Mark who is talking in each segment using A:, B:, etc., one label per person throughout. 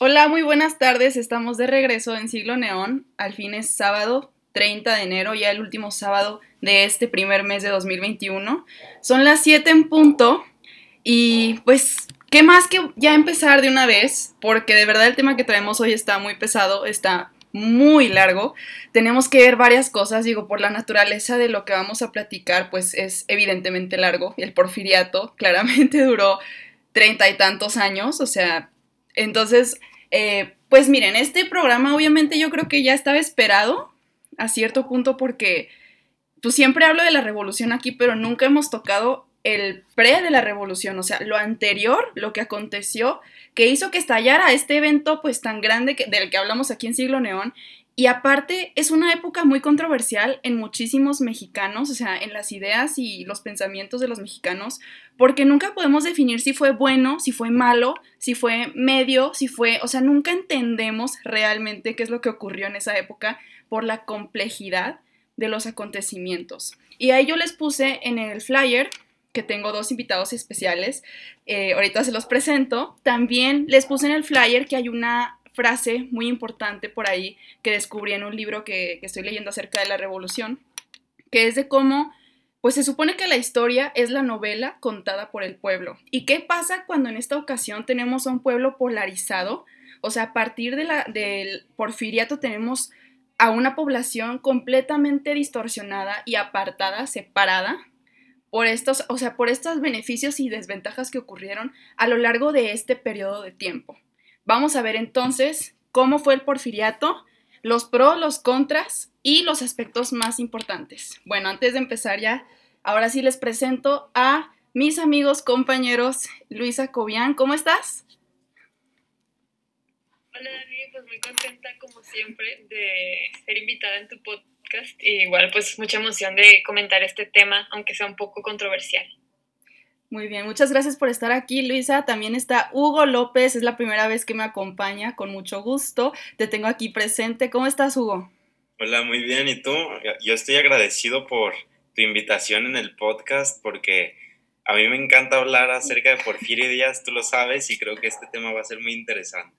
A: Hola, muy buenas tardes. Estamos de regreso en Siglo Neón. Al fin es sábado 30 de enero, ya el último sábado de este primer mes de 2021. Son las 7 en punto y pues, ¿qué más que ya empezar de una vez? Porque de verdad el tema que traemos hoy está muy pesado, está muy largo. Tenemos que ver varias cosas, digo, por la naturaleza de lo que vamos a platicar, pues es evidentemente largo. El porfiriato claramente duró treinta y tantos años, o sea, entonces, eh, pues miren, este programa obviamente yo creo que ya estaba esperado a cierto punto porque pues siempre hablo de la revolución aquí, pero nunca hemos tocado el pre de la revolución, o sea, lo anterior, lo que aconteció, que hizo que estallara este evento pues tan grande que, del que hablamos aquí en Siglo Neón y aparte es una época muy controversial en muchísimos mexicanos, o sea, en las ideas y los pensamientos de los mexicanos, porque nunca podemos definir si fue bueno, si fue malo, si fue medio, si fue, o sea, nunca entendemos realmente qué es lo que ocurrió en esa época por la complejidad de los acontecimientos. Y ahí yo les puse en el flyer que tengo dos invitados especiales, eh, ahorita se los presento, también les puse en el flyer que hay una frase muy importante por ahí que descubrí en un libro que, estoy leyendo acerca de la revolución, que es de cómo, pues se supone que la historia es la novela contada por el pueblo. ¿Y qué pasa cuando en esta ocasión tenemos a un pueblo polarizado? O sea, a partir de la, del porfiriato tenemos a una población completamente distorsionada y apartada, separada por estos, o sea, por estos beneficios y desventajas que ocurrieron a lo largo de este periodo de tiempo. Vamos a ver entonces cómo fue el porfiriato, los pros, los contras y los aspectos más importantes. Bueno, antes de empezar ya, ahora sí les presento a mis amigos, compañeros, Luisa Cobian, ¿cómo estás?
B: Hola David, pues muy contenta como siempre de ser invitada en tu podcast y igual pues mucha emoción de comentar este tema, aunque sea un poco controversial.
A: Muy bien, muchas gracias por estar aquí, Luisa. También está Hugo López, es la primera vez que me acompaña, con mucho gusto. Te tengo aquí presente. ¿Cómo estás, Hugo?
C: Hola, muy bien. ¿Y tú? Yo estoy agradecido por tu invitación en el podcast porque a mí me encanta hablar acerca de Porfirio Díaz, tú lo sabes, y creo que este tema va a ser muy interesante.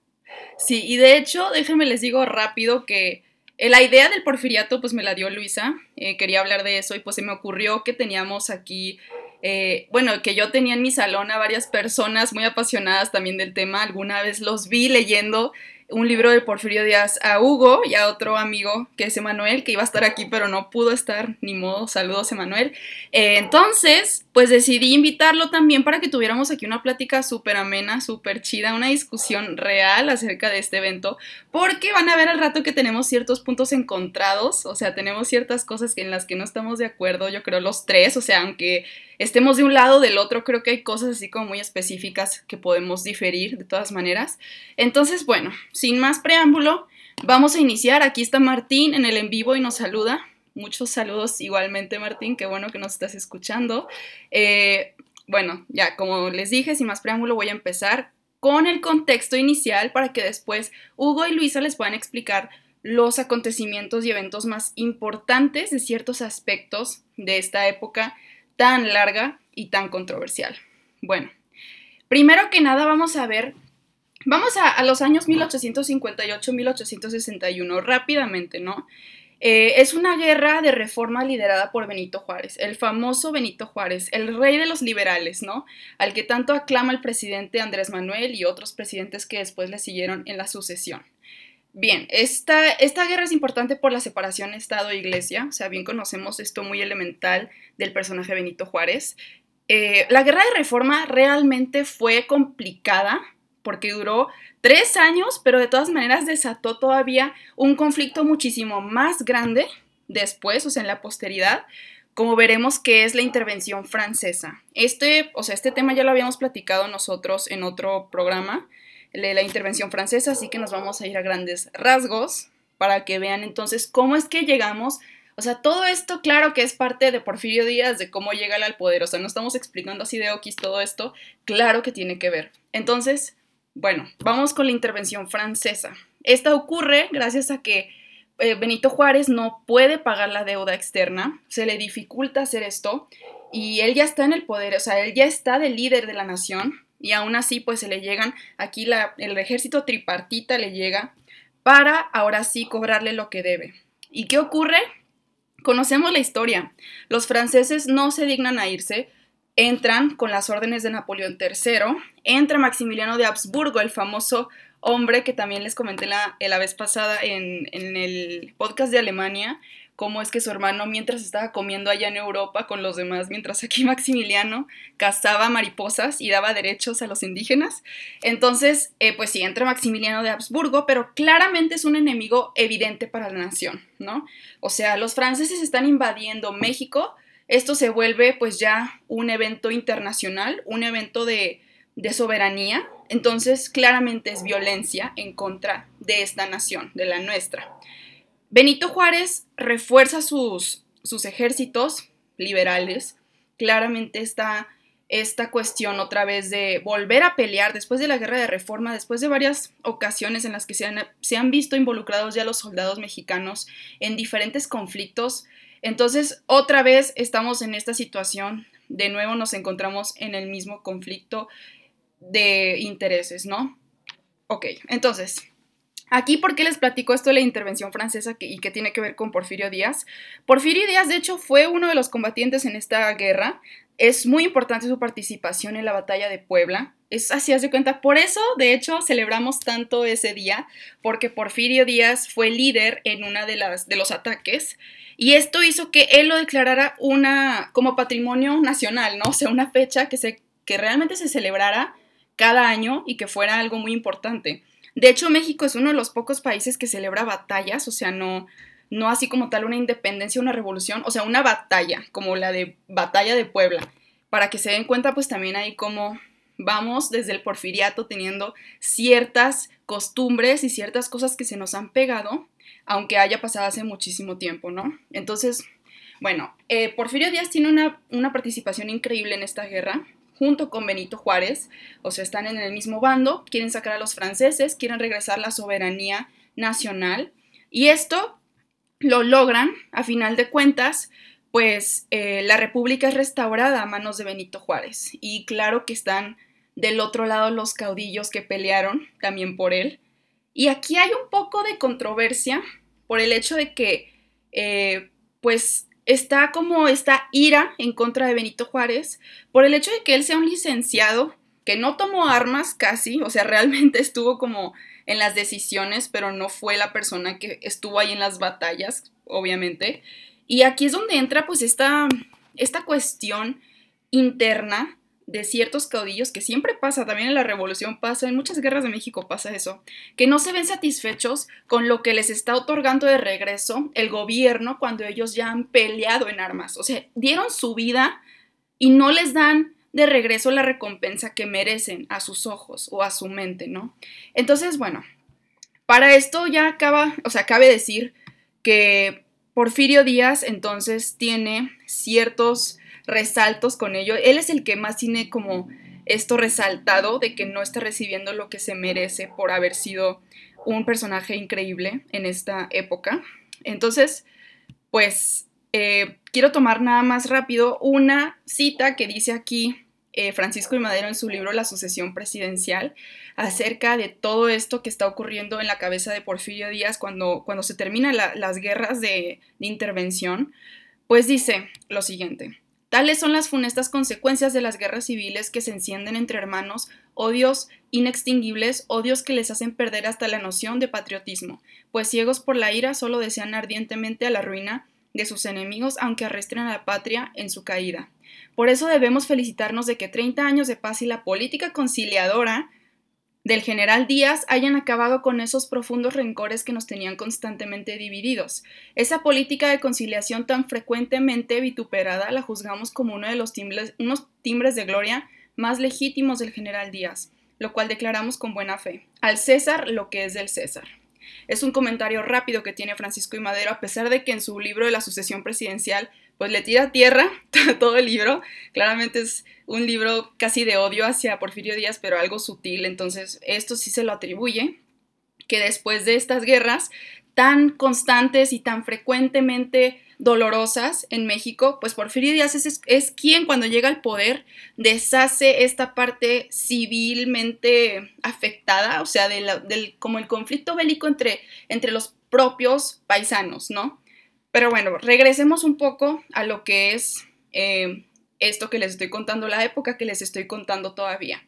A: Sí, y de hecho, déjenme les digo rápido que eh, la idea del porfiriato pues me la dio Luisa, eh, quería hablar de eso y pues se me ocurrió que teníamos aquí eh, bueno, que yo tenía en mi salón a varias personas muy apasionadas también del tema. Alguna vez los vi leyendo un libro de Porfirio Díaz a Hugo y a otro amigo que es Emanuel, que iba a estar aquí pero no pudo estar, ni modo, saludos Emanuel. Eh, entonces, pues decidí invitarlo también para que tuviéramos aquí una plática súper amena, súper chida, una discusión real acerca de este evento, porque van a ver al rato que tenemos ciertos puntos encontrados, o sea, tenemos ciertas cosas en las que no estamos de acuerdo, yo creo los tres, o sea, aunque estemos de un lado o del otro, creo que hay cosas así como muy específicas que podemos diferir de todas maneras. Entonces, bueno, sin más preámbulo, vamos a iniciar. Aquí está Martín en el en vivo y nos saluda. Muchos saludos igualmente, Martín, qué bueno que nos estás escuchando. Eh, bueno, ya como les dije, sin más preámbulo, voy a empezar con el contexto inicial para que después Hugo y Luisa les puedan explicar los acontecimientos y eventos más importantes de ciertos aspectos de esta época tan larga y tan controversial. Bueno, primero que nada vamos a ver, vamos a, los años 1858-1861 rápidamente, ¿no? Eh, es una guerra de reforma liderada por Benito Juárez, el famoso Benito Juárez, el rey de los liberales, ¿no? Al que tanto aclama el presidente Andrés Manuel y otros presidentes que después le siguieron en la sucesión. Bien, esta, esta guerra es importante por la separación Estado-Iglesia, o sea, bien conocemos esto muy elemental del personaje Benito Juárez. Eh, la guerra de reforma realmente fue complicada porque duró tres años, pero de todas maneras desató todavía un conflicto muchísimo más grande después, o sea, en la posteridad, como veremos que es la intervención francesa. Este, o sea, este tema ya lo habíamos platicado nosotros en otro programa, la intervención francesa, así que nos vamos a ir a grandes rasgos para que vean entonces cómo es que llegamos. O sea, todo esto, claro que es parte de Porfirio Díaz, de cómo llega al poder. O sea, no estamos explicando así de Oquis todo esto. Claro que tiene que ver. Entonces, bueno, vamos con la intervención francesa. Esta ocurre gracias a que eh, Benito Juárez no puede pagar la deuda externa, se le dificulta hacer esto y él ya está en el poder, o sea, él ya está de líder de la nación y aún así pues se le llegan, aquí el ejército tripartita le llega para ahora sí cobrarle lo que debe. ¿Y qué ocurre? Conocemos la historia. Los franceses no se dignan a irse, entran con las órdenes de Napoleón III, entra Maximiliano de Habsburgo, el famoso hombre que también les comenté la, la vez pasada en, en el podcast de Alemania, cómo es que su hermano, mientras estaba comiendo allá en Europa con los demás, mientras aquí Maximiliano cazaba mariposas y daba derechos a los indígenas. Entonces, eh, pues sí, entra Maximiliano de Habsburgo, pero claramente es un enemigo evidente para la nación, ¿no? O sea, los franceses están invadiendo México, esto se vuelve pues ya un evento internacional, un evento de, soberanía, entonces claramente es violencia en contra de esta nación, de la nuestra. Benito Juárez refuerza sus, sus ejércitos liberales. Claramente está esta cuestión otra vez de volver a pelear después de la guerra de reforma, después de varias ocasiones en las que se han visto involucrados ya los soldados mexicanos en diferentes conflictos. Entonces, otra vez estamos en esta situación, de nuevo nos encontramos en el mismo conflicto de intereses, ¿no? Ok, entonces, Aquí, ¿por qué les platico esto de la intervención francesa y que tiene que ver con Porfirio Díaz? Porfirio Díaz, de hecho, fue uno de los combatientes en esta guerra. Es muy importante su participación en la batalla de Puebla. Es así, haz de cuenta. Por eso, de hecho, celebramos tanto ese día, porque Porfirio Díaz fue líder en una de las de los ataques. Y esto hizo que él lo declarara una como patrimonio nacional, ¿no? O sea, una fecha que, se, que realmente se celebrara cada año y que fuera algo muy importante. De hecho, México es uno de los pocos países que celebra batallas, o sea, no, no así como tal una independencia, una revolución, o sea, una batalla, como la de Batalla de Puebla, para que se den cuenta pues también ahí cómo vamos desde el porfiriato teniendo ciertas costumbres y ciertas cosas que se nos han pegado, aunque haya pasado hace muchísimo tiempo, ¿no? Entonces, bueno, eh, Porfirio Díaz tiene una, una participación increíble en esta guerra, junto con Benito Juárez, o sea, están en el mismo bando, quieren sacar a los franceses, quieren regresar la soberanía nacional, y esto lo logran, a final de cuentas, pues eh, la república es restaurada a manos de Benito Juárez, y claro que están del otro lado los caudillos que pelearon también por él, y aquí hay un poco de controversia por el hecho de que, eh, pues, está como esta ira en contra de Benito Juárez por el hecho de que él sea un licenciado que no tomó armas casi, o sea, realmente estuvo como en las decisiones, pero no fue la persona que estuvo ahí en las batallas, obviamente. Y aquí es donde entra pues esta, esta cuestión interna de ciertos caudillos, que siempre pasa, también en la revolución pasa, en muchas guerras de México pasa eso, que no se ven satisfechos con lo que les está otorgando de regreso el gobierno cuando ellos ya han peleado en armas. O sea, dieron su vida y no les dan de regreso la recompensa que merecen a sus ojos o a su mente, ¿no? Entonces, bueno, para esto ya acaba, o sea, cabe decir que Porfirio Díaz entonces tiene ciertos resaltos con ello. Él es el que más tiene como esto resaltado de que no está recibiendo lo que se merece por haber sido un personaje increíble en esta época. Entonces, pues eh, quiero tomar nada más rápido una cita que dice aquí eh, Francisco y Madero en su libro La sucesión presidencial acerca de todo esto que está ocurriendo en la cabeza de Porfirio Díaz cuando, cuando se terminan las guerras de intervención. Pues dice lo siguiente. Tales son las funestas consecuencias de las guerras civiles que se encienden entre hermanos, odios inextinguibles, odios que les hacen perder hasta la noción de patriotismo, pues ciegos por la ira solo desean ardientemente a la ruina de sus enemigos, aunque arrestren a la patria en su caída. Por eso debemos felicitarnos de que 30 años de paz y la política conciliadora del general Díaz hayan acabado con esos profundos rencores que nos tenían constantemente divididos. Esa política de conciliación tan frecuentemente vituperada la juzgamos como uno de los timbres, unos timbres de gloria más legítimos del general Díaz, lo cual declaramos con buena fe. Al César lo que es del César. Es un comentario rápido que tiene Francisco y Madero, a pesar de que en su libro de la sucesión presidencial pues le tira tierra todo el libro. Claramente es un libro casi de odio hacia Porfirio Díaz, pero algo sutil. Entonces, esto sí se lo atribuye, que después de estas guerras tan constantes y tan frecuentemente dolorosas en México, pues Porfirio Díaz es, es, quien cuando llega al poder deshace esta parte civilmente afectada, o sea, del, como el conflicto bélico entre, entre los propios paisanos, ¿no? Pero bueno, regresemos un poco a lo que es eh, esto que les estoy contando, la época que les estoy contando todavía.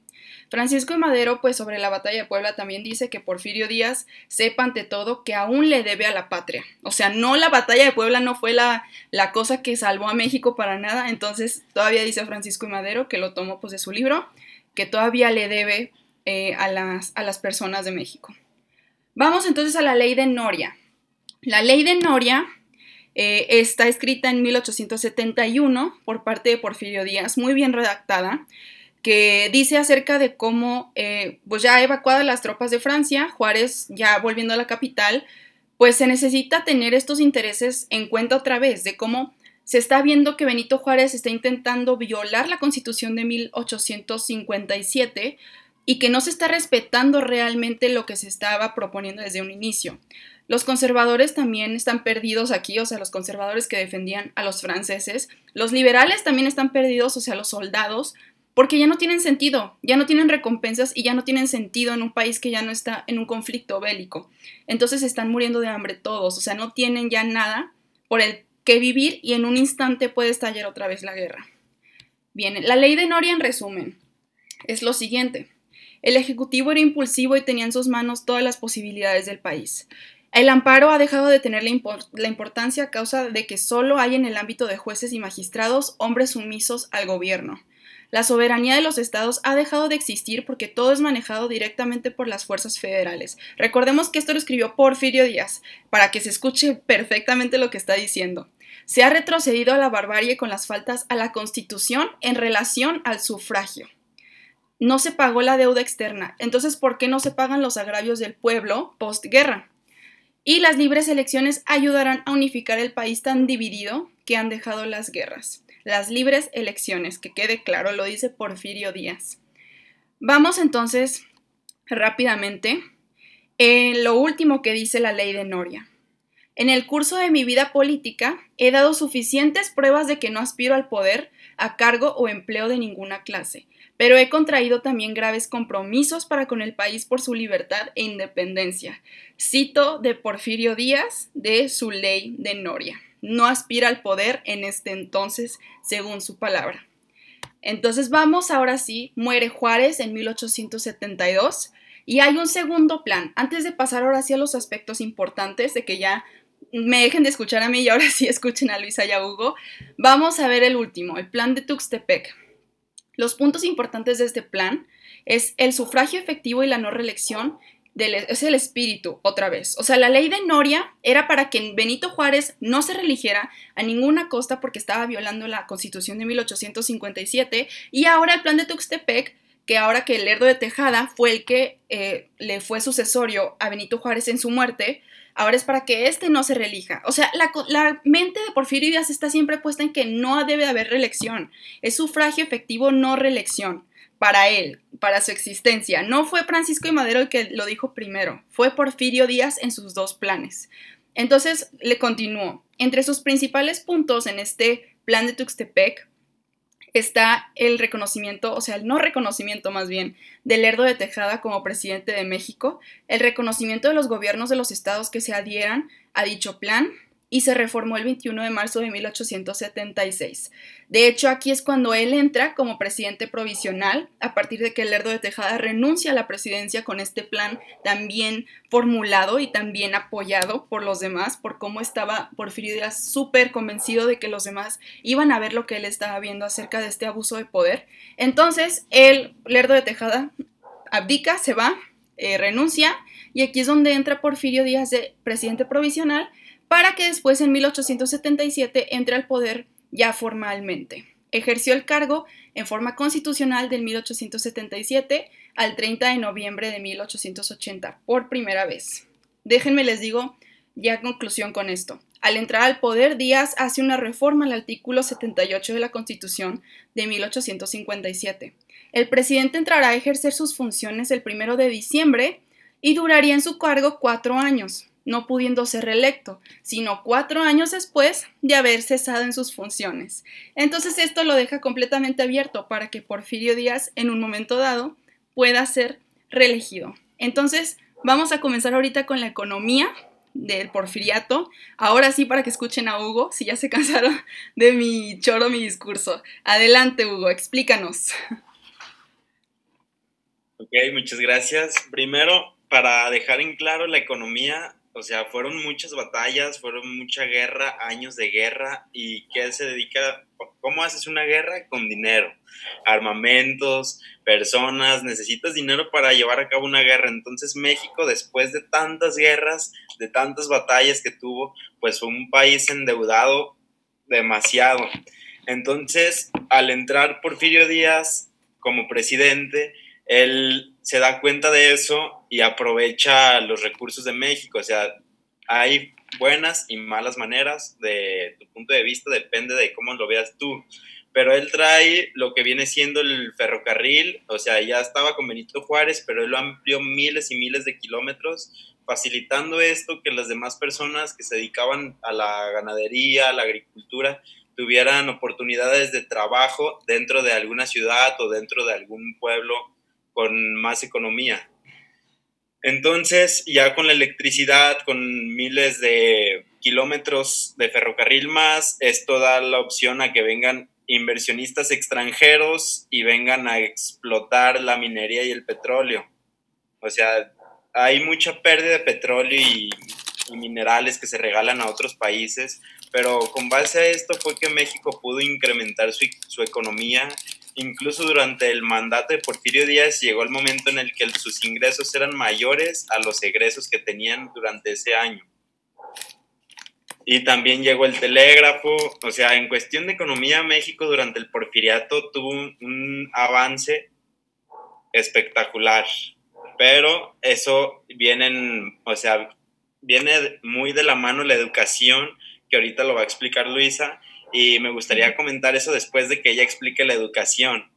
A: Francisco de Madero, pues sobre la batalla de Puebla también dice que Porfirio Díaz sepa ante todo que aún le debe a la patria. O sea, no la batalla de Puebla no fue la, la cosa que salvó a México para nada. Entonces todavía dice Francisco de Madero, que lo tomó pues de su libro, que todavía le debe eh, a, las, a las personas de México. Vamos entonces a la ley de Noria. La ley de Noria eh, está escrita en 1871 por parte de Porfirio Díaz, muy bien redactada que dice acerca de cómo, eh, pues ya evacuadas las tropas de Francia, Juárez ya volviendo a la capital, pues se necesita tener estos intereses en cuenta otra vez, de cómo se está viendo que Benito Juárez está intentando violar la constitución de 1857 y que no se está respetando realmente lo que se estaba proponiendo desde un inicio. Los conservadores también están perdidos aquí, o sea, los conservadores que defendían a los franceses. Los liberales también están perdidos, o sea, los soldados, porque ya no tienen sentido, ya no tienen recompensas y ya no tienen sentido en un país que ya no está en un conflicto bélico. Entonces están muriendo de hambre todos, o sea, no tienen ya nada por el que vivir y en un instante puede estallar otra vez la guerra. Bien, la ley de Noria en resumen es lo siguiente. El Ejecutivo era impulsivo y tenía en sus manos todas las posibilidades del país. El amparo ha dejado de tener la, importancia a causa de que solo hay en el ámbito de jueces y magistrados hombres sumisos al gobierno. La soberanía de los estados ha dejado de existir porque todo es manejado directamente por las fuerzas federales. Recordemos que esto lo escribió Porfirio Díaz, para que se escuche perfectamente lo que está diciendo. Se ha retrocedido a la barbarie con las faltas a la Constitución en relación al sufragio. No se pagó la deuda externa, entonces ¿por qué no se pagan los agravios del pueblo postguerra? Y las libres elecciones ayudarán a unificar el país tan dividido que han dejado las guerras las libres elecciones, que quede claro, lo dice Porfirio Díaz. Vamos entonces rápidamente en lo último que dice la ley de Noria. En el curso de mi vida política he dado suficientes pruebas de que no aspiro al poder, a cargo o empleo de ninguna clase, pero he contraído también graves compromisos para con el país por su libertad e independencia. Cito de Porfirio Díaz de su ley de Noria no aspira al poder en este entonces, según su palabra. Entonces vamos, ahora sí, muere Juárez en 1872 y hay un segundo plan. Antes de pasar ahora sí a los aspectos importantes de que ya me dejen de escuchar a mí y ahora sí escuchen a Luisa y a Hugo, vamos a ver el último, el plan de Tuxtepec. Los puntos importantes de este plan es el sufragio efectivo y la no reelección es el espíritu, otra vez. O sea, la ley de Noria era para que Benito Juárez no se religiera a ninguna costa porque estaba violando la constitución de 1857 y ahora el plan de Tuxtepec, que ahora que el Lerdo de Tejada fue el que eh, le fue sucesorio a Benito Juárez en su muerte, ahora es para que éste no se relija. O sea, la, la, mente de Porfirio Díaz está siempre puesta en que no debe haber reelección. Es sufragio efectivo, no reelección para él, para su existencia. No fue Francisco y Madero el que lo dijo primero, fue Porfirio Díaz en sus dos planes. Entonces le continuó. Entre sus principales puntos en este plan de Tuxtepec está el reconocimiento, o sea, el no reconocimiento más bien, del Lerdo de Tejada como presidente de México, el reconocimiento de los gobiernos de los estados que se adhieran a dicho plan, y se reformó el 21 de marzo de 1876. De hecho, aquí es cuando él entra como presidente provisional, a partir de que Lerdo de Tejada renuncia a la presidencia con este plan también formulado y también apoyado por los demás, por cómo estaba Porfirio Díaz súper convencido de que los demás iban a ver lo que él estaba viendo acerca de este abuso de poder. Entonces, el Lerdo de Tejada abdica, se va, eh, renuncia, y aquí es donde entra Porfirio Díaz de presidente provisional para que después en 1877 entre al poder ya formalmente. Ejerció el cargo en forma constitucional del 1877 al 30 de noviembre de 1880 por primera vez. Déjenme les digo ya conclusión con esto. Al entrar al poder, Díaz hace una reforma al artículo 78 de la Constitución de 1857. El presidente entrará a ejercer sus funciones el 1 de diciembre y duraría en su cargo cuatro años. No pudiendo ser reelecto, sino cuatro años después de haber cesado en sus funciones. Entonces esto lo deja completamente abierto para que Porfirio Díaz en un momento dado pueda ser reelegido. Entonces vamos a comenzar ahorita con la economía del porfiriato. Ahora sí, para que escuchen a Hugo, si ya se cansaron de mi choro, mi discurso. Adelante, Hugo, explícanos.
C: Ok, muchas gracias. Primero, para dejar en claro la economía, o sea, fueron muchas batallas, fueron mucha guerra, años de guerra, y ¿qué se dedica? ¿Cómo haces una guerra? Con dinero, armamentos, personas, necesitas dinero para llevar a cabo una guerra. Entonces México, después de tantas guerras, de tantas batallas que tuvo, pues fue un país endeudado demasiado. Entonces, al entrar Porfirio Díaz como presidente, él se da cuenta de eso y aprovecha los recursos de México. O sea, hay buenas y malas maneras de tu punto de vista, depende de cómo lo veas tú. Pero él trae lo que viene siendo el ferrocarril, o sea, ya estaba con Benito Juárez, pero él lo amplió miles y miles de kilómetros, facilitando esto que las demás personas que se dedicaban a la ganadería, a la agricultura, tuvieran oportunidades de trabajo dentro de alguna ciudad o dentro de algún pueblo con más economía. Entonces, ya con la electricidad, con miles de kilómetros de ferrocarril más, esto da la opción a que vengan inversionistas extranjeros y vengan a explotar la minería y el petróleo. O sea, hay mucha pérdida de petróleo y, minerales que se regalan a otros países, pero con base a esto fue que México pudo incrementar su, su economía Incluso durante el mandato de Porfirio Díaz llegó el momento en el que sus ingresos eran mayores a los egresos que tenían durante ese año. Y también llegó el telégrafo, o sea, en cuestión de economía, México durante el porfiriato tuvo un, avance espectacular, pero eso viene, o sea, viene muy de la mano la educación, que ahorita lo va a explicar Luisa, y me gustaría comentar eso después de que ella explique la educación.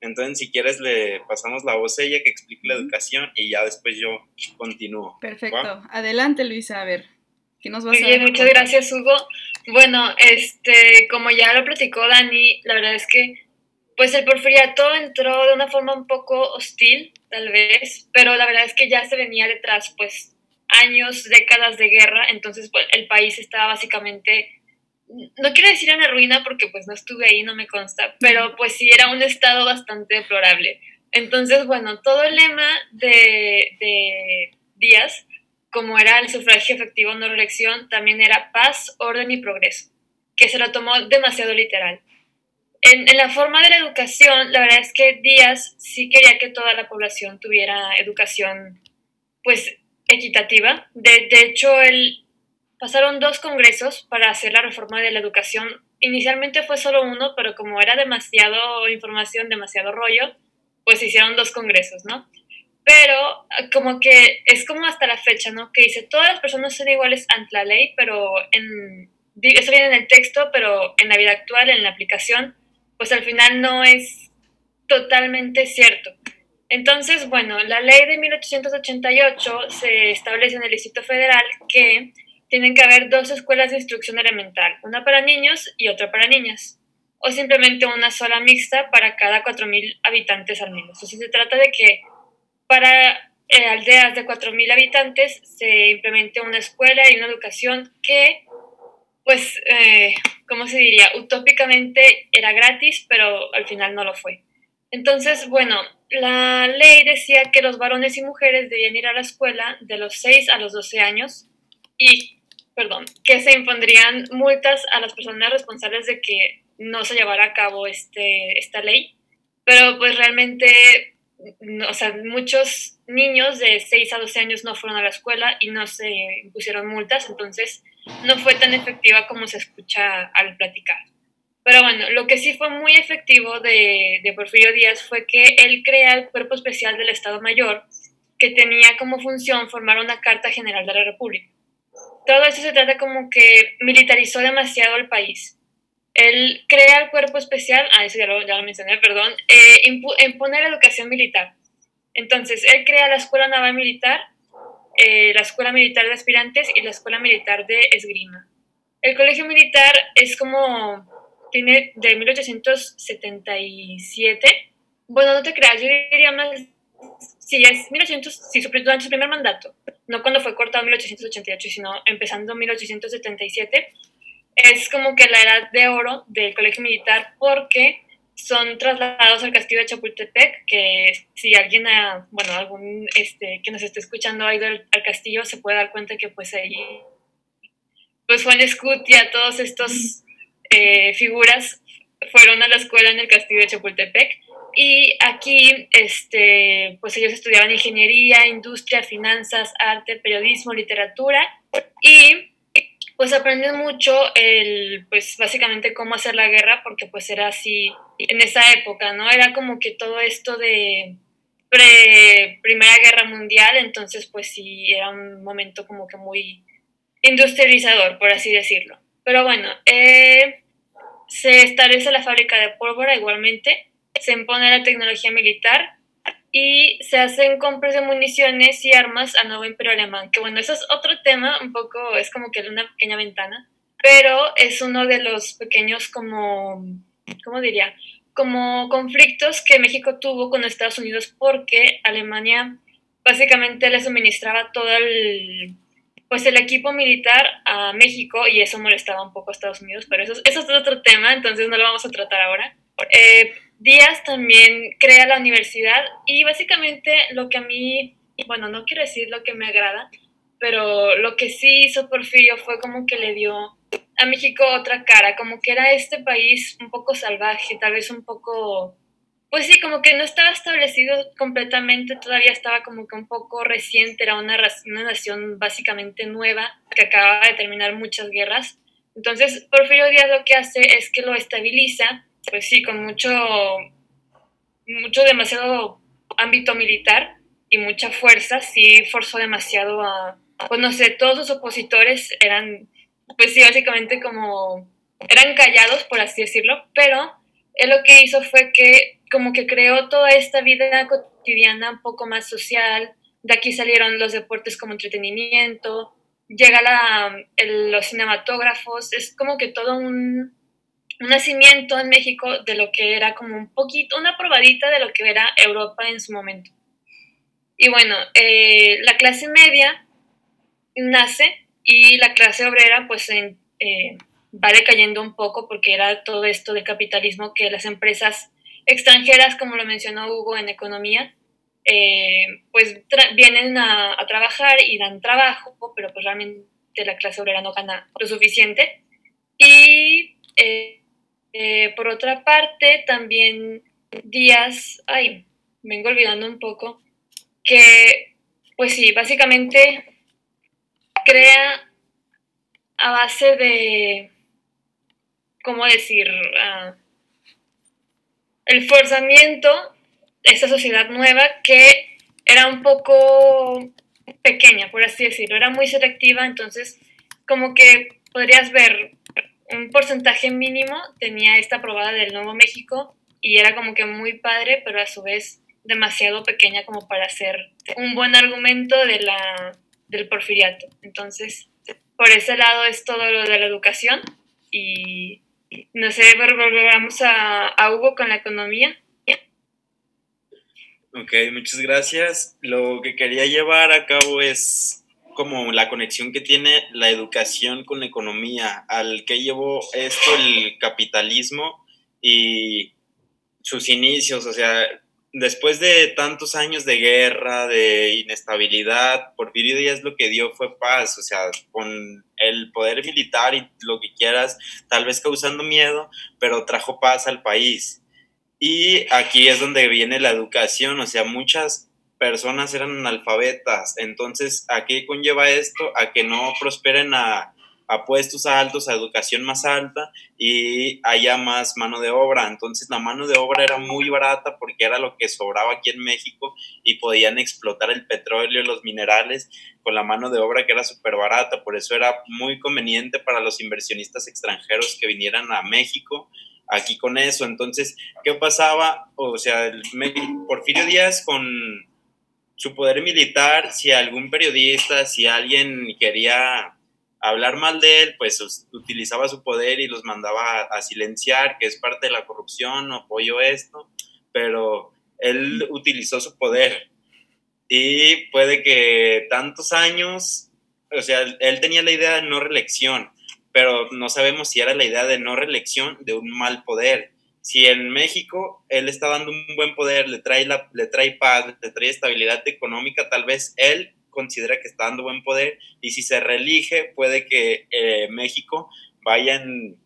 C: Entonces, si quieres, le pasamos la voz a ella que explique la educación y ya después yo continúo.
A: Perfecto. Adelante, Luisa, a ver, ¿qué nos vas
B: a decir? Muchas gracias, Hugo. Bueno, este, como ya lo platicó Dani, la verdad es que pues el porfiriato entró de una forma un poco hostil, tal vez, pero la verdad es que ya se venía detrás, pues, años, décadas de guerra, entonces pues, el país estaba básicamente no quiero decir en la ruina porque pues no estuve ahí, no me consta, pero pues sí era un estado bastante deplorable. Entonces, bueno, todo el lema de, de Díaz, como era el sufragio efectivo no reelección, también era paz, orden y progreso, que se lo tomó demasiado literal. En, en, la forma de la educación, la verdad es que Díaz sí quería que toda la población tuviera educación, pues, equitativa. De, de hecho, él Pasaron dos congresos para hacer la reforma de la educación. Inicialmente fue solo uno, pero como era demasiado información, demasiado rollo, pues hicieron dos congresos, ¿no? Pero como que es como hasta la fecha, ¿no? Que dice, todas las personas son iguales ante la ley, pero en, eso viene en el texto, pero en la vida actual, en la aplicación, pues al final no es totalmente cierto. Entonces, bueno, la ley de 1888 se establece en el Distrito Federal que tienen que haber dos escuelas de instrucción elemental, una para niños y otra para niñas, o simplemente una sola mixta para cada 4.000 habitantes al menos. O sea, se trata de que para eh, aldeas de 4.000 habitantes se implemente una escuela y una educación que, pues, eh, ¿cómo se diría? Utópicamente era gratis, pero al final no lo fue. Entonces, bueno, la ley decía que los varones y mujeres debían ir a la escuela de los 6 a los 12 años y perdón, que se impondrían multas a las personas responsables de que no se llevara a cabo este, esta ley. Pero pues realmente, o sea, muchos niños de 6 a 12 años no fueron a la escuela y no se impusieron multas, entonces no fue tan efectiva como se escucha al platicar. Pero bueno, lo que sí fue muy efectivo de, de Porfirio Díaz fue que él crea el Cuerpo Especial del Estado Mayor, que tenía como función formar una Carta General de la República todo eso se trata como que militarizó demasiado el país. Él crea el cuerpo especial, ah, eso ya lo, ya lo mencioné, perdón, eh, impone la educación militar. Entonces, él crea la Escuela Naval Militar, eh, la Escuela Militar de Aspirantes y la Escuela Militar de Esgrima. El colegio militar es como, tiene de 1877. Bueno, no te creas, yo diría más, sí, es 1800, sí, durante su primer mandato, no cuando fue cortado en 1888, sino empezando en 1877. Es como que la edad de oro del colegio militar porque son trasladados al castillo de Chapultepec, que si alguien, bueno, algún este, que nos esté escuchando ha ido al, castillo, se puede dar cuenta que pues ahí, pues Juan Escutia, todos estos eh, figuras fueron a la escuela en el castillo de Chapultepec. Y aquí, este, pues ellos estudiaban ingeniería, industria, finanzas, arte, periodismo, literatura y pues aprenden mucho el, pues básicamente cómo hacer la guerra, porque pues era así en esa época, ¿no? Era como que todo esto de pre Primera Guerra Mundial, entonces pues sí, era un momento como que muy industrializador, por así decirlo. Pero bueno, eh, se establece la fábrica de pólvora igualmente, se impone la tecnología militar y se hacen compras de municiones y armas a nuevo imperio alemán, que bueno, eso es otro tema, un poco, es como que una pequeña ventana, pero es uno de los pequeños como, ¿cómo diría? Como conflictos que México tuvo con Estados Unidos porque Alemania básicamente le suministraba todo el, pues el equipo militar a México y eso molestaba un poco a Estados Unidos, pero eso, eso es otro tema, entonces no lo vamos a tratar ahora. Eh, Díaz también crea la universidad y básicamente lo que a mí, bueno, no quiero decir lo que me agrada, pero lo que sí hizo Porfirio fue como que le dio a México otra cara, como que era este país un poco salvaje, tal vez un poco, pues sí, como que no estaba establecido completamente, todavía estaba como que un poco reciente, era una, una nación básicamente nueva que acababa de terminar muchas guerras. Entonces, Porfirio Díaz lo que hace es que lo estabiliza pues sí, con mucho, mucho demasiado ámbito militar y mucha fuerza, sí forzó demasiado a, pues no sé, todos sus opositores eran, pues sí, básicamente como, eran callados, por así decirlo, pero él lo que hizo fue que como que creó toda esta vida cotidiana un poco más social, de aquí salieron los deportes como entretenimiento, llega la, los cinematógrafos, es como que todo un, un nacimiento en México de lo que era como un poquito, una probadita de lo que era Europa en su momento. Y bueno, eh, la clase media nace y la clase obrera pues eh, va decayendo un poco porque era todo esto del capitalismo que las empresas extranjeras, como lo mencionó Hugo en economía, eh, pues vienen a, trabajar y dan trabajo, pero pues realmente la clase obrera no gana lo suficiente. Y por otra parte, también Díaz, ay, vengo olvidando un poco, que, pues sí, básicamente crea a base de, ¿cómo decir? Uh, el forzamiento de esta sociedad nueva que era un poco pequeña, por así decirlo, era muy selectiva, entonces como que podrías ver un porcentaje mínimo tenía esta probada del Nuevo México y era como que muy padre, pero a su vez demasiado pequeña como para ser un buen argumento de la, del porfiriato. Entonces, por ese lado es todo lo de la educación y no sé, volvamos a, a Hugo con la economía.
C: Ok, muchas gracias. Lo que quería llevar a cabo es como la conexión que tiene la educación con la economía, al que llevó esto el capitalismo y sus inicios, o sea, después de tantos años de guerra, de inestabilidad, Porfirio Díaz lo que dio fue paz, o sea, con el poder militar y lo que quieras, tal vez causando miedo, pero trajo paz al país. Y aquí es donde viene la educación, o sea, muchas personas eran analfabetas. Entonces, ¿a qué conlleva esto? A que no prosperen a, puestos altos, a educación más alta y haya más mano de obra. Entonces la mano de obra era muy barata porque era lo que sobraba aquí en México y podían explotar el petróleo y los minerales con la mano de obra que era súper barata. Por eso era muy conveniente para los inversionistas extranjeros que vinieran a México aquí con eso. Entonces, ¿qué pasaba? O sea, Porfirio Díaz con su poder militar, si algún periodista, si alguien quería hablar mal de él, pues utilizaba su poder y los mandaba a, silenciar, que es parte de la corrupción, no apoyo esto, pero él utilizó su poder. Y puede que tantos años, o sea, él tenía la idea de no reelección, pero no sabemos si era la idea de no reelección de un mal poder si en México él está dando un buen poder, le trae, la, le trae paz, le trae estabilidad económica, tal vez él considera que está dando buen poder y si se reelige puede que eh, México vayan,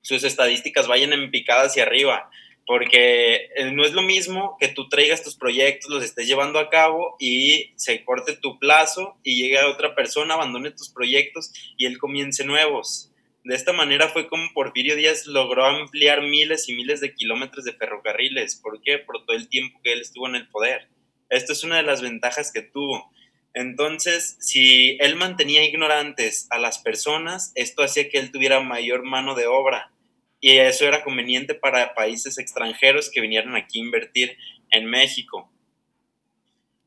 C: sus estadísticas vayan en picada hacia arriba, porque eh, no es lo mismo que tú traigas tus proyectos, los estés llevando a cabo y se corte tu plazo y llegue otra persona, abandone tus proyectos y él comience nuevos. De esta manera fue como Porfirio Díaz logró ampliar miles y miles de kilómetros de ferrocarriles. ¿Por qué? Por todo el tiempo que él estuvo en el poder. Esto es una de las ventajas que tuvo. Entonces, si él mantenía ignorantes a las personas, esto hacía que él tuviera mayor mano de obra. Y eso era conveniente para países extranjeros que vinieran aquí a invertir en México.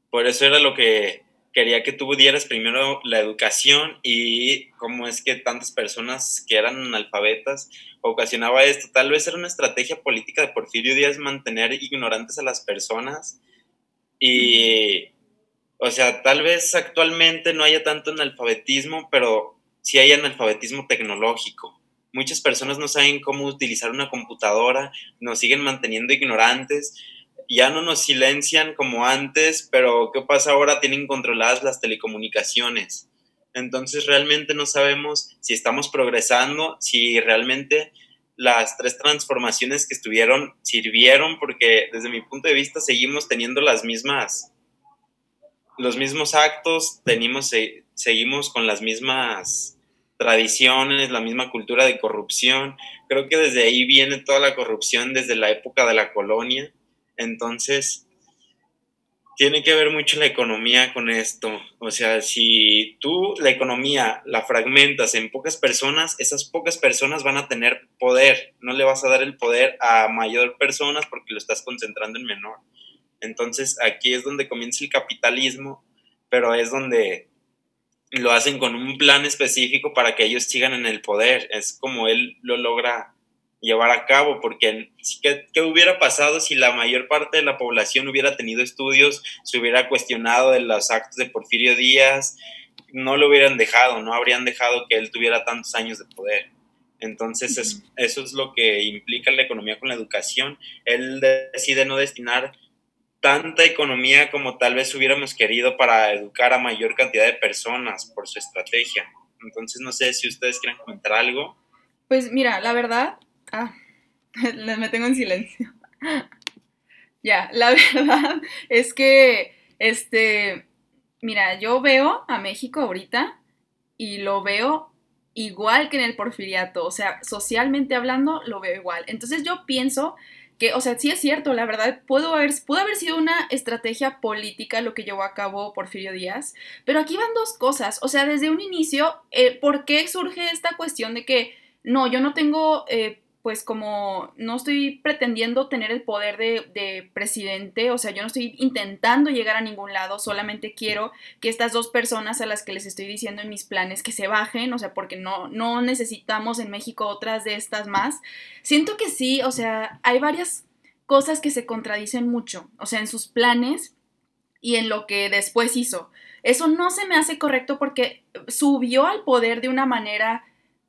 C: Por eso era lo que quería que tú dieras primero la educación y cómo es que tantas personas que eran analfabetas ocasionaba esto. Tal vez era una estrategia política de Porfirio Díaz mantener ignorantes a las personas y, o sea, tal vez actualmente no haya tanto analfabetismo, pero sí hay analfabetismo tecnológico. Muchas personas no saben cómo utilizar una computadora, nos siguen manteniendo ignorantes ya no nos silencian como antes, pero ¿qué pasa ahora? Tienen controladas las telecomunicaciones. Entonces realmente no sabemos si estamos progresando, si realmente las tres transformaciones que estuvieron sirvieron, porque desde mi punto de vista seguimos teniendo las mismas, los mismos actos, tenemos, seguimos con las mismas tradiciones, la misma cultura de corrupción. Creo que desde ahí viene toda la corrupción desde la época de la colonia entonces, tiene que ver mucho la economía con esto. O sea, si tú la economía la fragmentas en pocas personas, esas pocas personas van a tener poder. No le vas a dar el poder a mayor personas porque lo estás concentrando en menor. Entonces, aquí es donde comienza el capitalismo, pero es donde lo hacen con un plan específico para que ellos sigan en el poder. Es como él lo logra llevar a cabo, porque ¿qué, hubiera pasado si la mayor parte de la población hubiera tenido estudios, se hubiera cuestionado de los actos de Porfirio Díaz, no lo hubieran dejado, no habrían dejado que él tuviera tantos años de poder. Entonces, eso es lo que implica la economía con la educación. Él decide no destinar tanta economía como tal vez hubiéramos querido para educar a mayor cantidad de personas por su estrategia. Entonces, no sé si ustedes quieren comentar algo.
A: Pues mira, la verdad, Ah, me tengo en silencio. ya, la verdad es que, este, mira, yo veo a México ahorita y lo veo igual que en el porfiriato, o sea, socialmente hablando, lo veo igual. Entonces yo pienso que, o sea, sí es cierto, la verdad, pudo haber, pudo haber sido una estrategia política lo que llevó a cabo Porfirio Díaz, pero aquí van dos cosas, o sea, desde un inicio, eh, ¿por qué surge esta cuestión de que, no, yo no tengo... Eh, pues como no estoy pretendiendo tener el poder de, presidente, o sea, yo no estoy intentando llegar a ningún lado, solamente quiero que estas dos personas a las que les estoy diciendo en mis planes que se bajen, o sea, porque no, no necesitamos en México otras de estas más. Siento que sí, o sea, hay varias cosas que se contradicen mucho, o sea, en sus planes y en lo que después hizo. Eso no se me hace correcto porque subió al poder de una manera,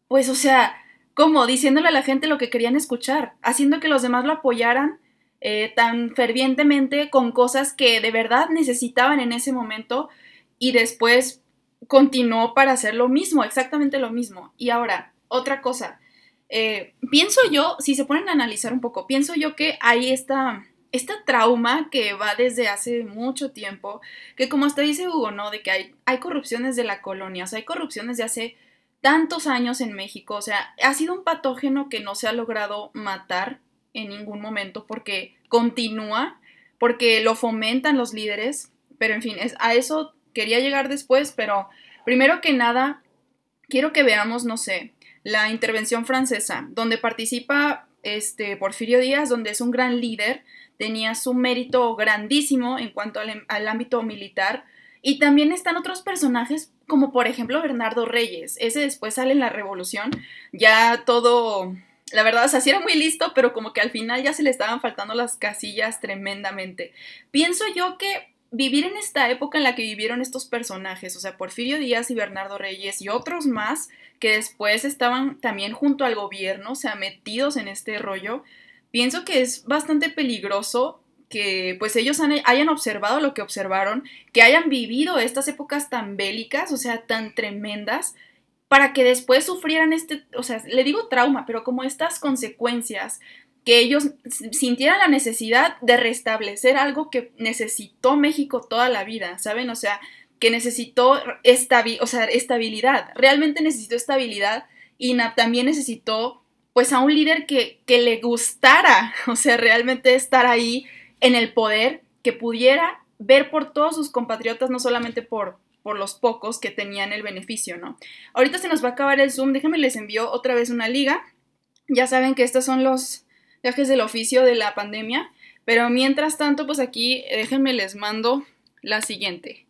A: pues, o sea, como diciéndole a la gente lo que querían escuchar, haciendo que los demás lo apoyaran eh, tan fervientemente con cosas que de verdad necesitaban en ese momento y después continuó para hacer lo mismo, exactamente lo mismo. Y ahora, otra cosa, eh, pienso yo, si se ponen a analizar un poco, pienso yo que hay esta, esta trauma que va desde hace mucho tiempo, que como hasta dice Hugo, ¿no? De que hay, hay corrupciones de la colonia, o sea, hay corrupciones de hace tantos años en México, o sea, ha sido un patógeno que no se ha logrado matar en ningún momento porque continúa, porque lo fomentan los líderes, pero en fin, es, a eso quería llegar después, pero primero que nada, quiero que veamos, no sé, la intervención francesa, donde participa este, Porfirio Díaz, donde es un gran líder, tenía su mérito grandísimo en cuanto al, al ámbito militar. Y también están otros personajes como por ejemplo Bernardo Reyes. Ese después sale en la revolución, ya todo, la verdad, o sea, era muy listo, pero como que al final ya se le estaban faltando las casillas tremendamente. Pienso yo que vivir en esta época en la que vivieron estos personajes, o sea, Porfirio Díaz y Bernardo Reyes y otros más que después estaban también junto al gobierno, o sea, metidos en este rollo, pienso que es bastante peligroso que pues ellos hayan observado lo que observaron, que hayan vivido estas épocas tan bélicas, o sea, tan tremendas, para que después sufrieran este, o sea, le digo trauma, pero como estas consecuencias, que ellos sintieran la necesidad de restablecer algo que necesitó México toda la vida, ¿saben? O sea, que necesitó o sea, estabilidad, realmente necesitó estabilidad y también necesitó pues a un líder que, que le gustara, o sea, realmente estar ahí en el poder que pudiera ver por todos sus compatriotas, no solamente por, por los pocos que tenían el beneficio, ¿no? Ahorita se nos va a acabar el Zoom, déjenme les envío otra vez una liga. Ya saben que estos son los viajes del oficio de la pandemia, pero mientras tanto, pues aquí déjenme les mando la siguiente.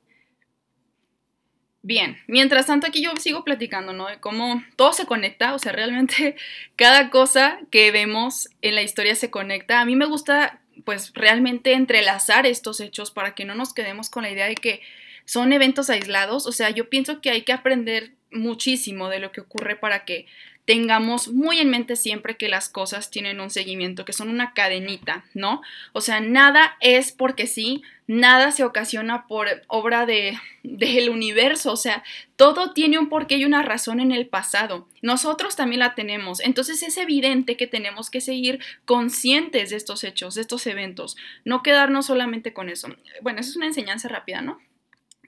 A: Bien, mientras tanto aquí yo sigo platicando, ¿no? De cómo todo se conecta, o sea, realmente cada cosa que vemos en la historia se conecta. A mí me gusta pues realmente entrelazar estos hechos para que no nos quedemos con la idea de que son eventos aislados. O sea, yo pienso que hay que aprender muchísimo de lo que ocurre para que tengamos muy en mente siempre que las cosas tienen un seguimiento, que son una cadenita, ¿no? O sea, nada es porque sí, nada se ocasiona por obra de del universo, o sea, todo tiene un porqué y una razón en el pasado. Nosotros también la tenemos. Entonces es evidente que tenemos que seguir conscientes de estos hechos, de estos eventos, no quedarnos solamente con eso. Bueno, eso es una enseñanza rápida, ¿no?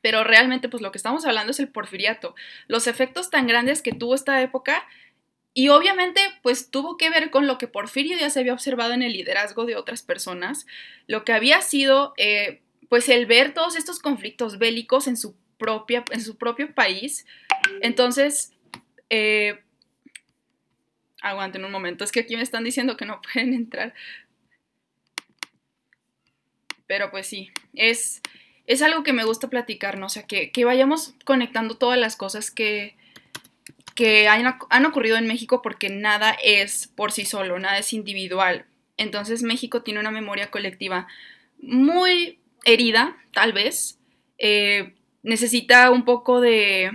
A: Pero realmente, pues lo que estamos hablando es el porfiriato. Los efectos tan grandes que tuvo esta época y obviamente, pues tuvo que ver con lo que Porfirio ya se había observado en el liderazgo de otras personas, lo que había sido, eh, pues, el ver todos estos conflictos bélicos en su, propia, en su propio país. Entonces, eh, aguanten un momento, es que aquí me están diciendo que no pueden entrar. Pero pues sí, es, es algo que me gusta platicar, ¿no? O sea, que, que vayamos conectando todas las cosas que, que han, ocurrido en México porque nada es por sí solo, nada es individual. Entonces México tiene una memoria colectiva muy herida, tal vez. Eh, necesita un poco de,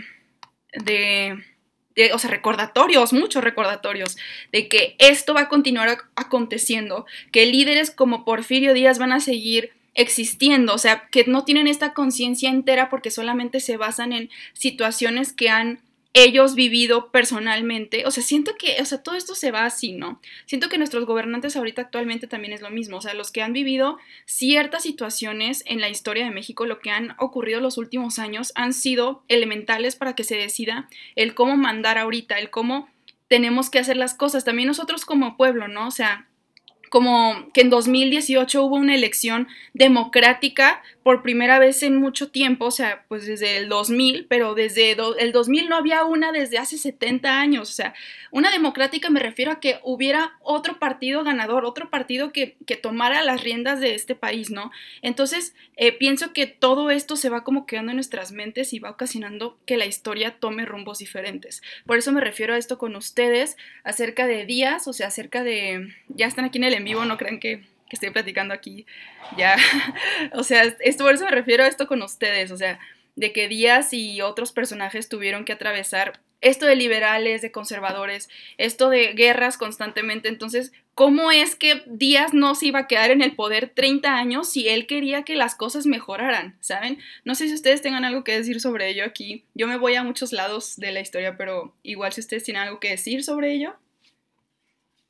A: de, o sea, recordatorios, muchos recordatorios, de que esto va a continuar aconteciendo, que líderes como Porfirio Díaz van a seguir existiendo, o sea, que no tienen esta conciencia entera porque solamente se basan en situaciones que han ellos vivido personalmente, o sea, siento que, o sea, todo esto se va así, ¿no? Siento que nuestros gobernantes ahorita actualmente también es lo mismo, o sea, los que han vivido ciertas situaciones en la historia de México, lo que han ocurrido los últimos años, han sido elementales para que se decida el cómo mandar ahorita, el cómo tenemos que hacer las cosas, también nosotros como pueblo, ¿no? O sea, como que en 2018 hubo una elección democrática por primera vez en mucho tiempo, o sea, pues desde el 2000, pero desde el 2000 no había una desde hace 70 años, o sea, una democrática me refiero a que hubiera otro partido ganador, otro partido que, que tomara las riendas de este país, ¿no? Entonces, eh, pienso que todo esto se va como quedando en nuestras mentes y va ocasionando que la historia tome rumbos diferentes. Por eso me refiero a esto con ustedes, acerca de días, o sea, acerca de, ya están aquí en el vivo, no crean que, estoy platicando aquí ya. o sea, esto, por eso me refiero a esto con ustedes, o sea, de que Díaz y otros personajes tuvieron que atravesar esto de liberales, de conservadores, esto de guerras constantemente. Entonces, ¿cómo es que Díaz no se iba a quedar en el poder 30 años si él quería que las cosas mejoraran? ¿Saben? No sé si ustedes tengan algo que decir sobre ello aquí. Yo me voy a muchos lados de la historia, pero igual si ustedes tienen algo que decir sobre ello.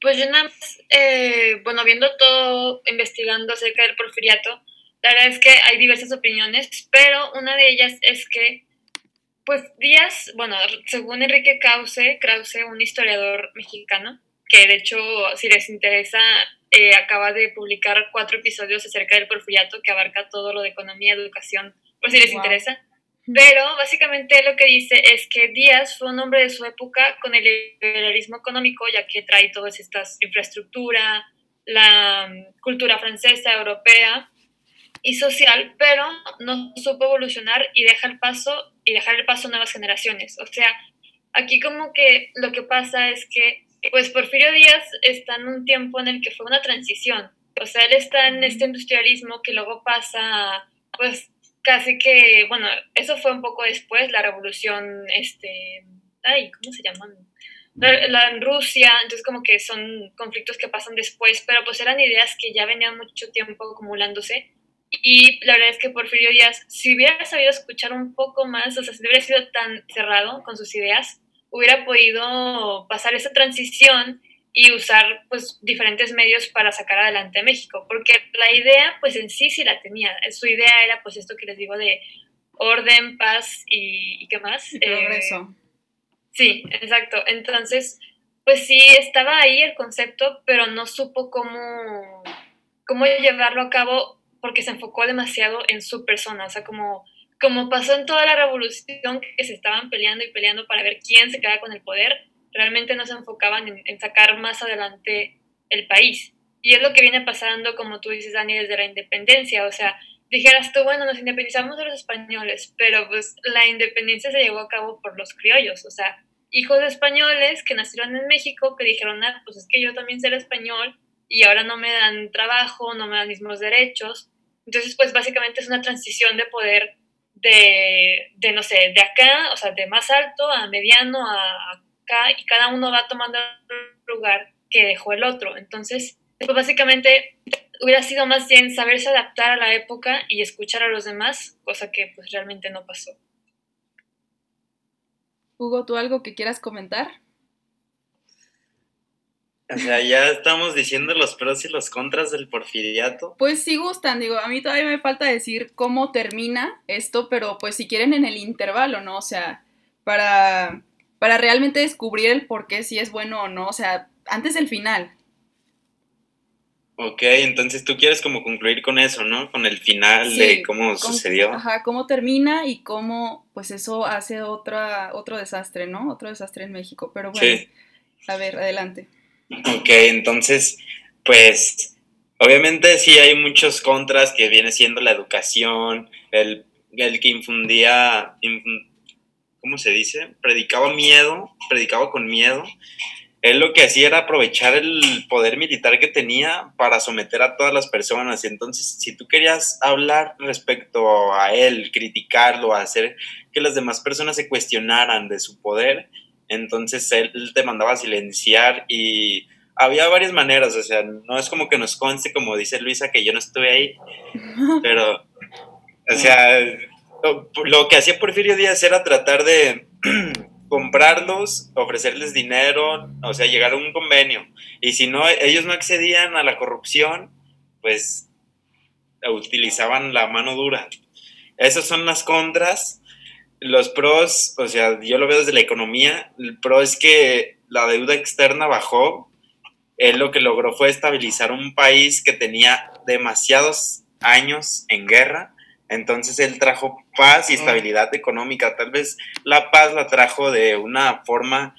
B: Pues yo nada más, eh, bueno, viendo todo, investigando acerca del porfiriato, la verdad es que hay diversas opiniones, pero una de ellas es que, pues Díaz, bueno, según Enrique Krause, Krause, un historiador mexicano, que de hecho, si les interesa, eh, acaba de publicar cuatro episodios acerca del porfiriato que abarca todo lo de economía, educación, por si les interesa. Pero básicamente lo que dice es que Díaz fue un hombre de su época con el liberalismo económico, ya que trae todas estas infraestructura, la mm, cultura francesa, europea y social, pero no supo evolucionar y dejar el paso y dejar el paso a nuevas generaciones. O sea, aquí como que lo que pasa es que pues Porfirio Díaz está en un tiempo en el que fue una transición. O sea, él está en este industrialismo que luego pasa, pues casi que, bueno, eso fue un poco después, la revolución, este, ay, ¿cómo se llaman? La, en Rusia, entonces como que son conflictos que pasan después, pero pues eran ideas que ya venían mucho tiempo acumulándose. Y la verdad es que Porfirio Díaz, si hubiera sabido escuchar un poco más, o sea, si no hubiera sido tan cerrado con sus ideas, hubiera podido pasar esa transición y usar pues diferentes medios para sacar adelante a México, porque la idea pues en sí sí la tenía, su idea era pues esto que les digo de orden, paz y, qué más.
A: Y progreso.
B: Eh, sí, exacto. Entonces, pues sí, estaba ahí el concepto, pero no supo cómo, cómo llevarlo a cabo porque se enfocó demasiado en su persona, o sea, como como pasó en toda la revolución que se estaban peleando y peleando para ver quién se quedaba con el poder, realmente no se enfocaban en, sacar más adelante el país. Y es lo que viene pasando, como tú dices, Dani, desde la independencia. O sea, dijeras tú, bueno, nos independizamos de los españoles, pero pues la independencia se llevó a cabo por los criollos, o sea, hijos de españoles que nacieron en México, que dijeron, ah, pues es que yo también soy español y ahora no me dan trabajo, no me dan mismos derechos. Entonces, pues básicamente es una transición de poder de, no sé, de acá, o sea, de más alto a mediano a acá, y cada uno va tomando el lugar que dejó el otro. Entonces, pues básicamente hubiera sido más bien saberse adaptar a la época y escuchar a los demás, cosa que pues realmente no pasó.
A: Hugo, ¿tú algo que quieras comentar?
C: O sea, ya estamos diciendo los pros y los contras del porfiriato.
A: Pues sí gustan, digo, a mí todavía me falta decir cómo termina esto, pero pues si quieren en el intervalo, ¿no? O sea, para, para realmente descubrir el por qué si es bueno o no, o sea, antes del final.
C: Ok, entonces tú quieres como concluir con eso, ¿no? Con el final de cómo sucedió.
A: Ajá, cómo termina y cómo pues eso hace otra, otro desastre, ¿no? Otro desastre en México. Pero bueno, a ver, adelante.
C: Ok, entonces, pues, obviamente sí hay muchos contras que viene siendo la educación, el, el que infundía, ¿cómo se dice? Predicaba miedo, predicaba con miedo. Él lo que hacía era aprovechar el poder militar que tenía para someter a todas las personas. Entonces, si tú querías hablar respecto a él, criticarlo, hacer que las demás personas se cuestionaran de su poder, entonces él te mandaba a silenciar y había varias maneras, o sea, no es como que nos conste, como dice Luisa, que yo no estuve ahí, pero, o sea, lo, que hacía Porfirio Díaz era tratar de comprarlos, ofrecerles dinero, o sea, llegar a un convenio. Y si no, ellos no accedían a la corrupción, pues utilizaban la mano dura. Esas son las contras los pros, o sea, yo lo veo desde la economía. El pro es que la deuda externa bajó. Él lo que logró fue estabilizar un país que tenía demasiados años en guerra. Entonces él trajo paz y estabilidad económica. Tal vez la paz la trajo de una forma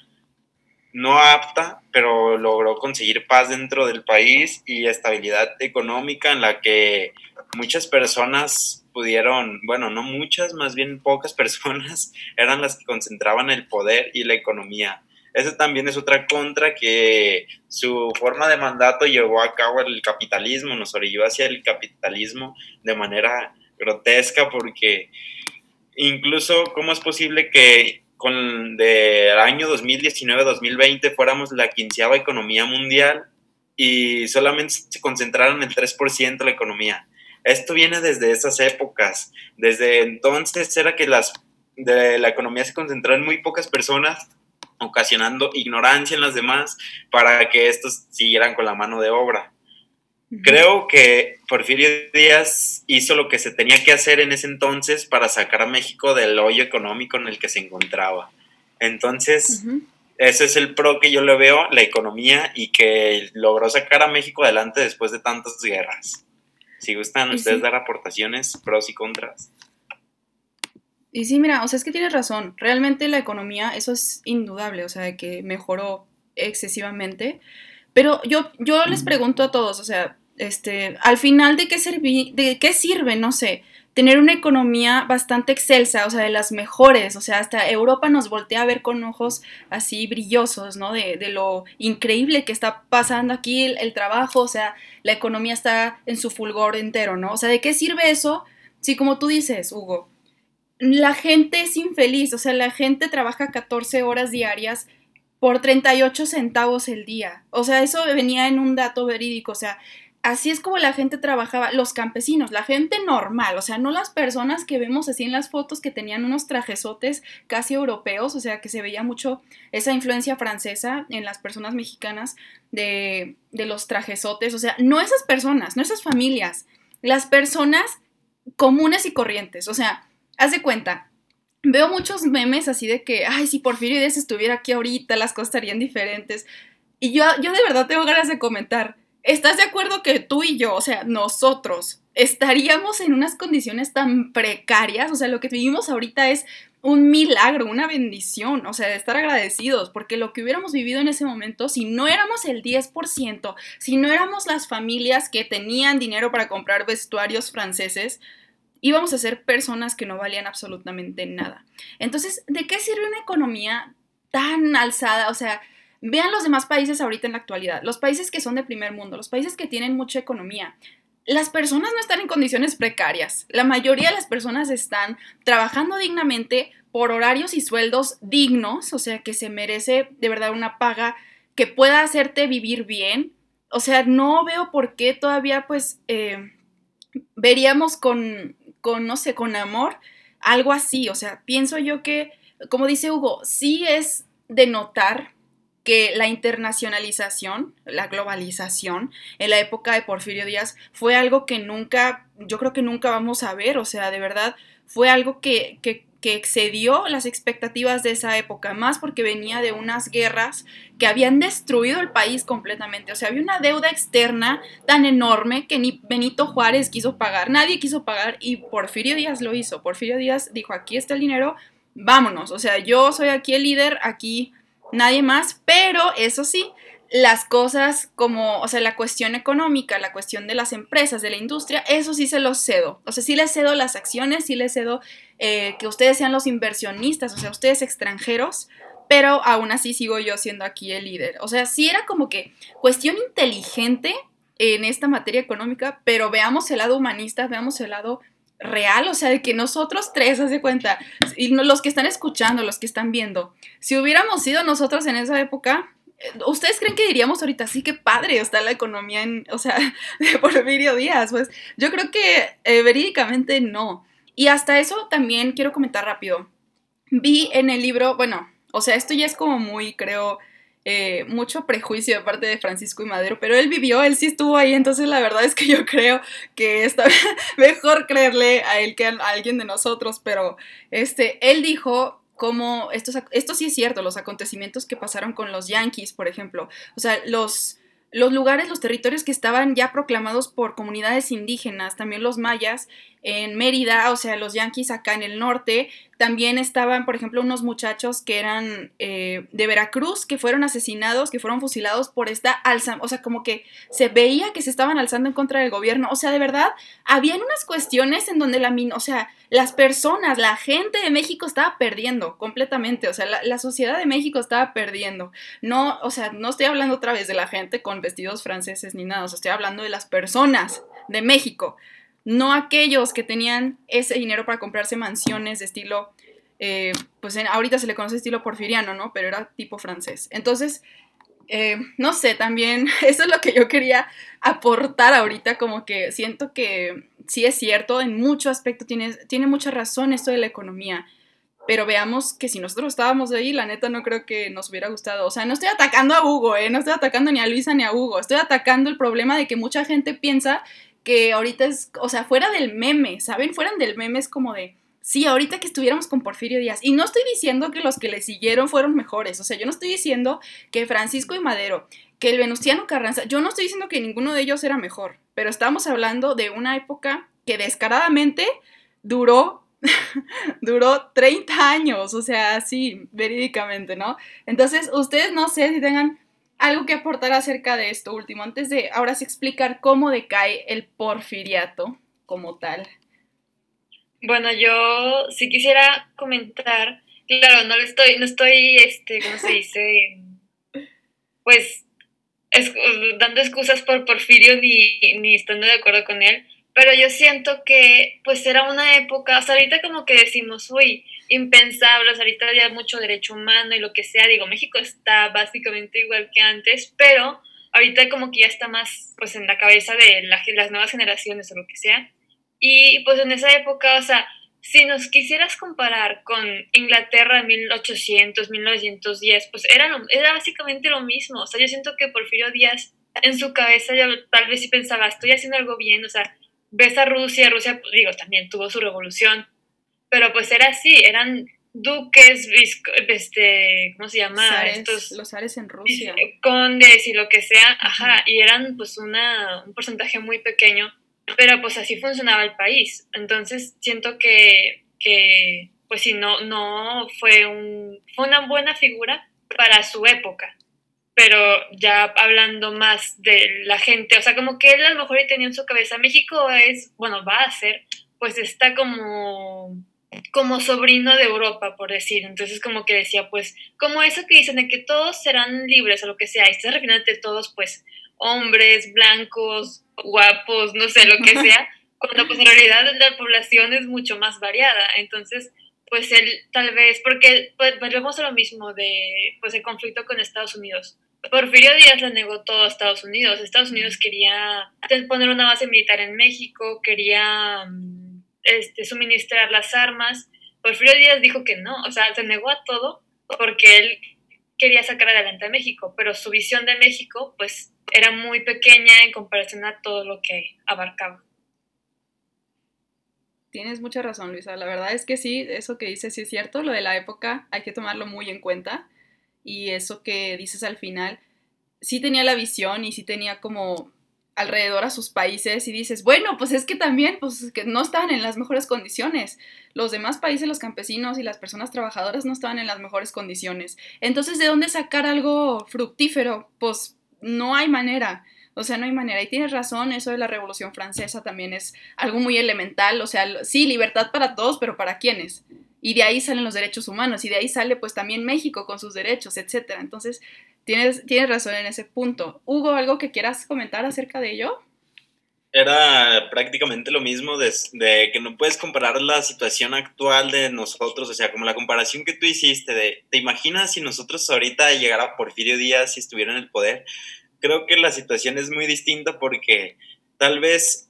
C: no apta, pero logró conseguir paz dentro del país y estabilidad económica en la que muchas personas pudieron, bueno, no muchas, más bien pocas personas eran las que concentraban el poder y la economía. Esa también es otra contra que su forma de mandato llevó a cabo el capitalismo, nos orilló hacia el capitalismo de manera grotesca porque incluso cómo es posible que con del año 2019-2020 fuéramos la quinceava economía mundial y solamente se concentraron el 3% de la economía. Esto viene desde esas épocas. Desde entonces era que las, de la economía se concentraba en muy pocas personas, ocasionando ignorancia en las demás para que estos siguieran con la mano de obra. Creo que Porfirio Díaz hizo lo que se tenía que hacer en ese entonces para sacar a México del hoyo económico en el que se encontraba. Entonces, ese es el pro que yo le veo, la economía, y que logró sacar a México adelante después de tantas guerras. Si gustan ustedes dar aportaciones, pros y contras.
A: Y sí, mira, o sea, es que tienes razón. Realmente la economía, eso es indudable, o sea, que mejoró excesivamente. Pero yo, yo les pregunto a todos, o sea, este, al final, ¿de qué, ¿de qué sirve? No sé, tener una economía bastante excelsa, o sea, de las mejores, o sea, hasta Europa nos voltea a ver con ojos así brillosos, ¿no? De, lo increíble que está pasando aquí el, trabajo, o sea, la economía está en su fulgor entero, ¿no? O sea, ¿de qué sirve eso? Si como tú dices, Hugo, la gente es infeliz, o sea, la gente trabaja 14 horas diarias por 38 centavos el día. O sea, eso venía en un dato verídico, o sea, así es como la gente trabajaba, los campesinos, la gente normal, o sea, no las personas que vemos así en las fotos que tenían unos trajesotes casi europeos, o sea, que se veía mucho esa influencia francesa en las personas mexicanas de, los trajesotes, o sea, no esas personas, no esas familias, las personas comunes y corrientes, o sea, haz de cuenta, veo muchos memes así de que, ay, si Porfirio Díaz estuviera aquí ahorita, las cosas estarían diferentes. Y yo, yo de verdad tengo ganas de comentar. ¿Estás de acuerdo que tú y yo, o sea, nosotros, estaríamos en unas condiciones tan precarias? O sea, lo que vivimos ahorita es un milagro, una bendición, o sea, de estar agradecidos, porque lo que hubiéramos vivido en ese momento, si no éramos el 10%, si no éramos las familias que tenían dinero para comprar vestuarios franceses, íbamos a ser personas que no valían absolutamente nada. Entonces, ¿de qué sirve una economía tan alzada? O sea, Vean los demás países ahorita en la actualidad, los países que son de primer mundo, los países que tienen mucha economía. Las personas no están en condiciones precarias. La mayoría de las personas están trabajando dignamente por horarios y sueldos dignos, o sea, que se merece de verdad una paga que pueda hacerte vivir bien. O sea, no veo por qué todavía pues eh, veríamos con, con, no sé, con amor algo así. O sea, pienso yo que, como dice Hugo, sí es de notar que la internacionalización, la globalización en la época de Porfirio Díaz fue algo que nunca, yo creo que nunca vamos a ver, o sea, de verdad fue algo que, que, que excedió las expectativas de esa época, más porque venía de unas guerras que habían destruido el país completamente, o sea, había una deuda externa tan enorme que ni Benito Juárez quiso pagar, nadie quiso pagar y Porfirio Díaz lo hizo, Porfirio Díaz dijo, aquí está el dinero, vámonos, o sea, yo soy aquí el líder, aquí nadie más, pero eso sí, las cosas como, o sea, la cuestión económica, la cuestión de las empresas, de la industria, eso sí se los cedo. O sea, sí les cedo las acciones, sí les cedo eh, que ustedes sean los inversionistas, o sea, ustedes extranjeros, pero aún así sigo yo siendo aquí el líder. O sea, sí era como que cuestión inteligente en esta materia económica, pero veamos el lado humanista, veamos el lado real, o sea, de que nosotros tres, haz de cuenta, y los que están escuchando, los que están viendo, si hubiéramos sido nosotros en esa época, eh, ¿ustedes creen que diríamos ahorita, sí, qué padre está la economía en, o sea, de Porfirio Díaz? Pues yo creo que eh, verídicamente no. Y hasta eso también quiero comentar rápido. Vi en el libro, bueno, o sea, esto ya es como muy, creo, eh, mucho prejuicio de parte de Francisco y Madero, pero él vivió, él sí estuvo ahí, entonces la verdad es que yo creo que está mejor creerle a él que a alguien de nosotros, pero este, él dijo como, esto, esto sí es cierto, los acontecimientos que pasaron con los Yankees, por ejemplo, o sea, los los lugares, los territorios que estaban ya proclamados por comunidades indígenas, también los mayas en Mérida, o sea, los yanquis acá en el norte, también estaban, por ejemplo, unos muchachos que eran eh, de Veracruz, que fueron asesinados, que fueron fusilados por esta alza, o sea, como que se veía que se estaban alzando en contra del gobierno, o sea, de verdad, habían unas cuestiones en donde la, o sea, las personas, la gente de México estaba perdiendo completamente, o sea, la, la sociedad de México estaba perdiendo, no, o sea, no estoy hablando otra vez de la gente con vestidos franceses ni nada, o sea, estoy hablando de las personas de México no aquellos que tenían ese dinero para comprarse mansiones de estilo, eh, pues ahorita se le conoce estilo porfiriano, ¿no? Pero era tipo francés. Entonces, eh, no sé, también eso es lo que yo quería aportar ahorita, como que siento que sí es cierto, en mucho aspecto tiene, tiene mucha razón esto de la economía. Pero veamos que si nosotros estábamos ahí, la neta no creo que nos hubiera gustado. O sea, no estoy atacando a Hugo, ¿eh? No estoy atacando ni a Luisa ni a Hugo. Estoy atacando el problema de que mucha gente piensa que ahorita es, o sea, fuera del meme, ¿saben? Fuera del meme es como de, sí, ahorita que estuviéramos con Porfirio Díaz. Y no estoy diciendo que los que le siguieron fueron mejores, o sea, yo no estoy diciendo que Francisco y Madero, que el Venustiano Carranza, yo no estoy diciendo que ninguno de ellos era mejor, pero estamos hablando de una época que descaradamente duró duró 30 años, o sea, sí, verídicamente, ¿no? Entonces, ustedes no sé si tengan algo que aportar acerca de esto último, antes de ahora sí explicar cómo decae el porfiriato como tal.
B: Bueno, yo sí quisiera comentar, claro, no le estoy, no estoy, este, ¿cómo se dice? Pues dando excusas por Porfirio ni, ni estando de acuerdo con él, pero yo siento que pues era una época, o sea, ahorita como que decimos, uy, impensable, o sea, ahorita había mucho derecho humano y lo que sea, digo, México está básicamente igual que antes, pero ahorita como que ya está más pues en la cabeza de las nuevas generaciones o lo que sea. Y pues en esa época, o sea, si nos quisieras comparar con Inglaterra de 1800, 1910, pues era, era básicamente lo mismo. O sea, yo siento que Porfirio Díaz en su cabeza ya tal vez sí pensaba, estoy haciendo algo bien, o sea, ves a Rusia, Rusia, digo, también tuvo su revolución, pero pues era así, eran duques, este, ¿cómo se llama?
A: Estos, los zares en Rusia.
B: Condes y lo que sea, ajá, y eran pues una, un porcentaje muy pequeño, pero pues así funcionaba el país. Entonces siento que, que pues sí, no, no fue, un, fue una buena figura para su época pero ya hablando más de la gente, o sea, como que él a lo mejor tenía en su cabeza, México es, bueno, va a ser, pues está como, como sobrino de Europa, por decir, entonces como que decía, pues, como eso que dicen de que todos serán libres o lo que sea, y estás refiriéndote a todos, pues, hombres, blancos, guapos, no sé, lo que sea, cuando pues en realidad la población es mucho más variada, entonces pues él tal vez, porque pues, volvemos a lo mismo de pues el conflicto con Estados Unidos. Porfirio Díaz le negó todo a Estados Unidos. Estados Unidos quería poner una base militar en México, quería mm, este, suministrar las armas. Porfirio Díaz dijo que no, o sea, se negó a todo porque él quería sacar adelante a México, pero su visión de México pues era muy pequeña en comparación a todo lo que abarcaba.
A: Tienes mucha razón, Luisa. La verdad es que sí, eso que dices sí es cierto. Lo de la época hay que tomarlo muy en cuenta y eso que dices al final, sí tenía la visión y sí tenía como alrededor a sus países y dices, bueno, pues es que también, pues que no estaban en las mejores condiciones. Los demás países, los campesinos y las personas trabajadoras no estaban en las mejores condiciones. Entonces, ¿de dónde sacar algo fructífero? Pues no hay manera. O sea, no hay manera. Y tienes razón, eso de la Revolución Francesa también es algo muy elemental. O sea, sí, libertad para todos, pero ¿para quiénes? Y de ahí salen los derechos humanos y de ahí sale pues también México con sus derechos, etcétera. Entonces, tienes, tienes razón en ese punto. Hugo, ¿algo que quieras comentar acerca de ello?
C: Era prácticamente lo mismo de, que no puedes comparar la situación actual de nosotros, o sea, como la comparación que tú hiciste de, ¿te imaginas si nosotros ahorita llegara Porfirio Díaz y estuviera en el poder? Creo que la situación es muy distinta porque tal vez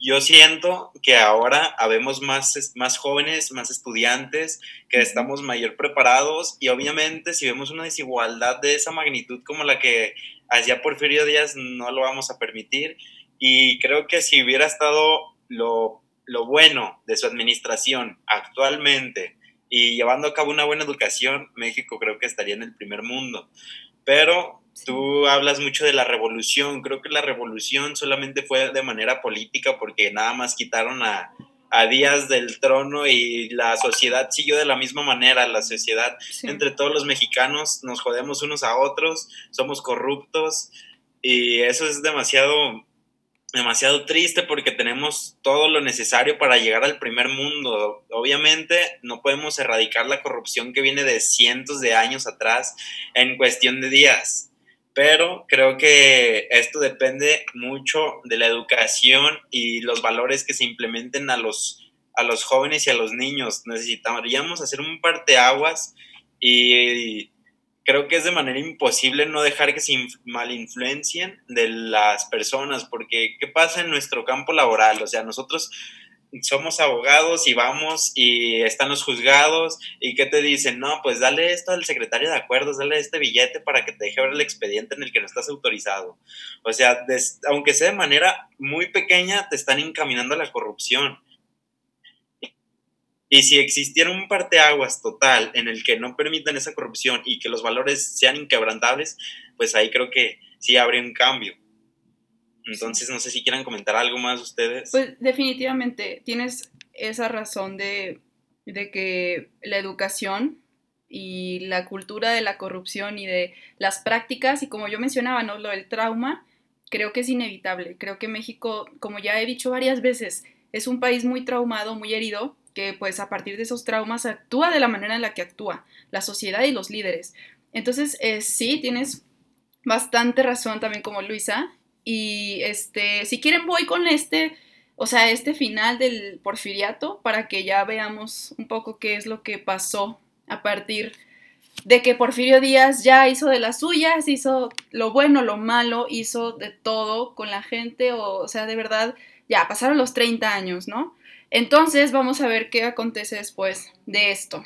C: yo siento que ahora habemos más, más jóvenes, más estudiantes, que estamos mayor preparados y obviamente si vemos una desigualdad de esa magnitud como la que hacía Porfirio Díaz, no lo vamos a permitir. Y creo que si hubiera estado lo, lo bueno de su administración actualmente y llevando a cabo una buena educación, México creo que estaría en el primer mundo. Pero Tú hablas mucho de la revolución. Creo que la revolución solamente fue de manera política porque nada más quitaron a, a Díaz del trono y la sociedad siguió de la misma manera. La sociedad, entre todos los mexicanos, nos jodemos unos a otros, somos corruptos y eso es demasiado, demasiado triste porque tenemos todo lo necesario para llegar al primer mundo. Obviamente no podemos erradicar la corrupción que viene de cientos de años atrás en cuestión de días pero creo que esto depende mucho de la educación y los valores que se implementen a los, a los jóvenes y a los niños. Necesitaríamos hacer un parteaguas y creo que es de manera imposible no dejar que se malinfluencien de las personas, porque ¿qué pasa en nuestro campo laboral? O sea, nosotros somos abogados y vamos y están los juzgados y qué te dicen, no, pues dale esto al secretario de acuerdos, dale este billete para que te deje ver el expediente en el que no estás autorizado. O sea, aunque sea de manera muy pequeña, te están encaminando a la corrupción. Y si existiera un parteaguas total en el que no permitan esa corrupción y que los valores sean inquebrantables, pues ahí creo que sí habría un cambio. Entonces, no sé si quieran comentar algo más ustedes.
A: Pues definitivamente tienes esa razón de, de que la educación y la cultura de la corrupción y de las prácticas, y como yo mencionaba, ¿no? Lo del trauma, creo que es inevitable. Creo que México, como ya he dicho varias veces, es un país muy traumado, muy herido, que pues a partir de esos traumas actúa de la manera en la que actúa la sociedad y los líderes. Entonces, eh, sí, tienes bastante razón también como Luisa. Y este, si quieren voy con este, o sea, este final del porfiriato para que ya veamos un poco qué es lo que pasó a partir de que Porfirio Díaz ya hizo de las suyas, hizo lo bueno, lo malo, hizo de todo con la gente, o, sea, de verdad, ya pasaron los 30 años, ¿no? Entonces vamos a ver qué acontece después de esto.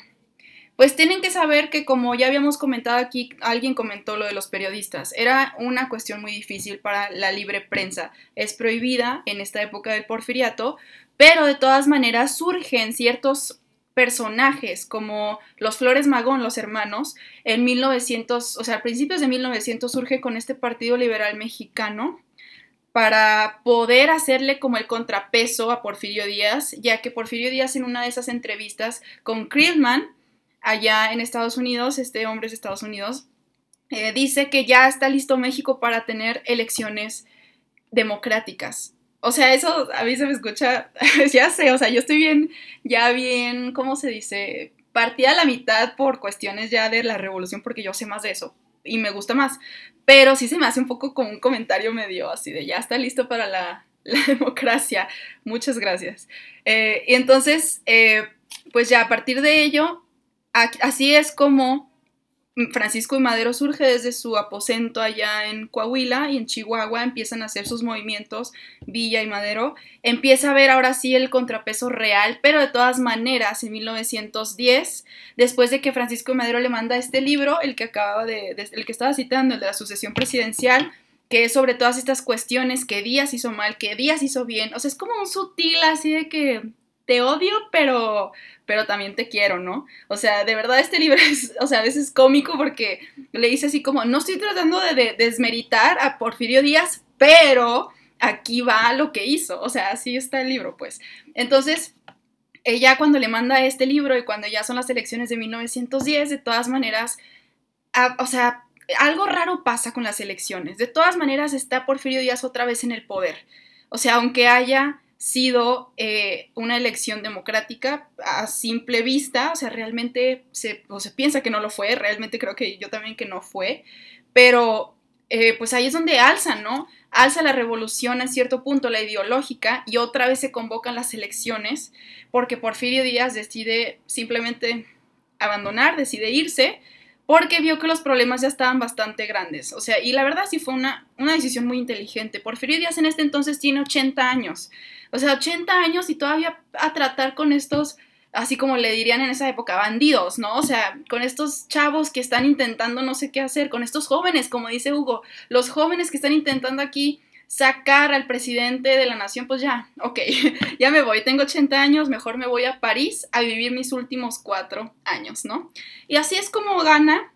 A: Pues tienen que saber que como ya habíamos comentado aquí, alguien comentó lo de los periodistas, era una cuestión muy difícil para la libre prensa. Es prohibida en esta época del porfiriato, pero de todas maneras surgen ciertos personajes como los Flores Magón, los hermanos, en 1900, o sea, a principios de 1900 surge con este Partido Liberal Mexicano para poder hacerle como el contrapeso a Porfirio Díaz, ya que Porfirio Díaz en una de esas entrevistas con Krillman, allá en Estados Unidos, este hombre de Estados Unidos, eh, dice que ya está listo México para tener elecciones democráticas. O sea, eso a mí se me escucha, ya sé, o sea, yo estoy bien, ya bien, ¿cómo se dice? Partida a la mitad por cuestiones ya de la revolución, porque yo sé más de eso y me gusta más. Pero sí se me hace un poco como un comentario medio así de ya está listo para la, democracia. Muchas gracias. Eh, y entonces, eh, pues ya a partir de ello, así es como Francisco y Madero surge desde su aposento allá en Coahuila y en Chihuahua empiezan a hacer sus movimientos, Villa y Madero. Empieza a ver ahora sí el contrapeso real, pero de todas maneras, en 1910, después de que Francisco y Madero le manda este libro, el que acababa de, el que estaba citando, el de la sucesión presidencial, que es sobre todas estas cuestiones que Díaz hizo mal, que Díaz hizo bien. O sea, es como un sutil así de que te odio, pero, pero también te quiero, ¿no? O sea, de verdad este libro es, o sea, a veces cómico porque le dice así como, no estoy tratando de, desmeritar a Porfirio Díaz, pero aquí va lo que hizo, o sea, así está el libro, pues. Entonces, ella cuando le manda este libro y cuando ya son las elecciones de 1910, de todas maneras, o sea, algo raro pasa con las elecciones. De todas maneras, está Porfirio Díaz otra vez en el poder. O sea, aunque haya sido eh, una elección democrática a simple vista, o sea, realmente se, se piensa que no lo fue, realmente creo que yo también que no fue, pero eh, pues ahí es donde alza, ¿no? Alza la revolución a cierto punto, la ideológica, y otra vez se convocan las elecciones, porque Porfirio Díaz decide simplemente abandonar, decide irse, porque vio que los problemas ya estaban bastante grandes. O sea, y la verdad sí fue una, una decisión muy inteligente. Porfirio Díaz en este entonces tiene 80 años. O sea, 80 años y todavía a tratar con estos, así como le dirían en esa época, bandidos, ¿no? O sea, con estos chavos que están intentando no sé qué hacer, con estos jóvenes, como dice Hugo, los jóvenes que están intentando aquí sacar al presidente de la nación, pues ya, ok, ya me voy, tengo 80 años, mejor me voy a París a vivir mis últimos cuatro años, ¿no? Y así es como gana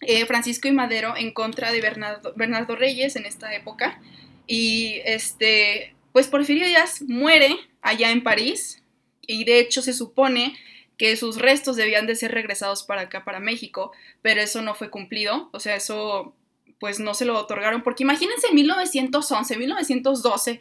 A: eh, Francisco y Madero en contra de Bernardo, Bernardo Reyes en esta época. Y este, pues Porfirio Díaz muere allá en París y de hecho se supone que sus restos debían de ser regresados para acá, para México, pero eso no fue cumplido, o sea, eso pues no se lo otorgaron, porque imagínense en 1911, 1912,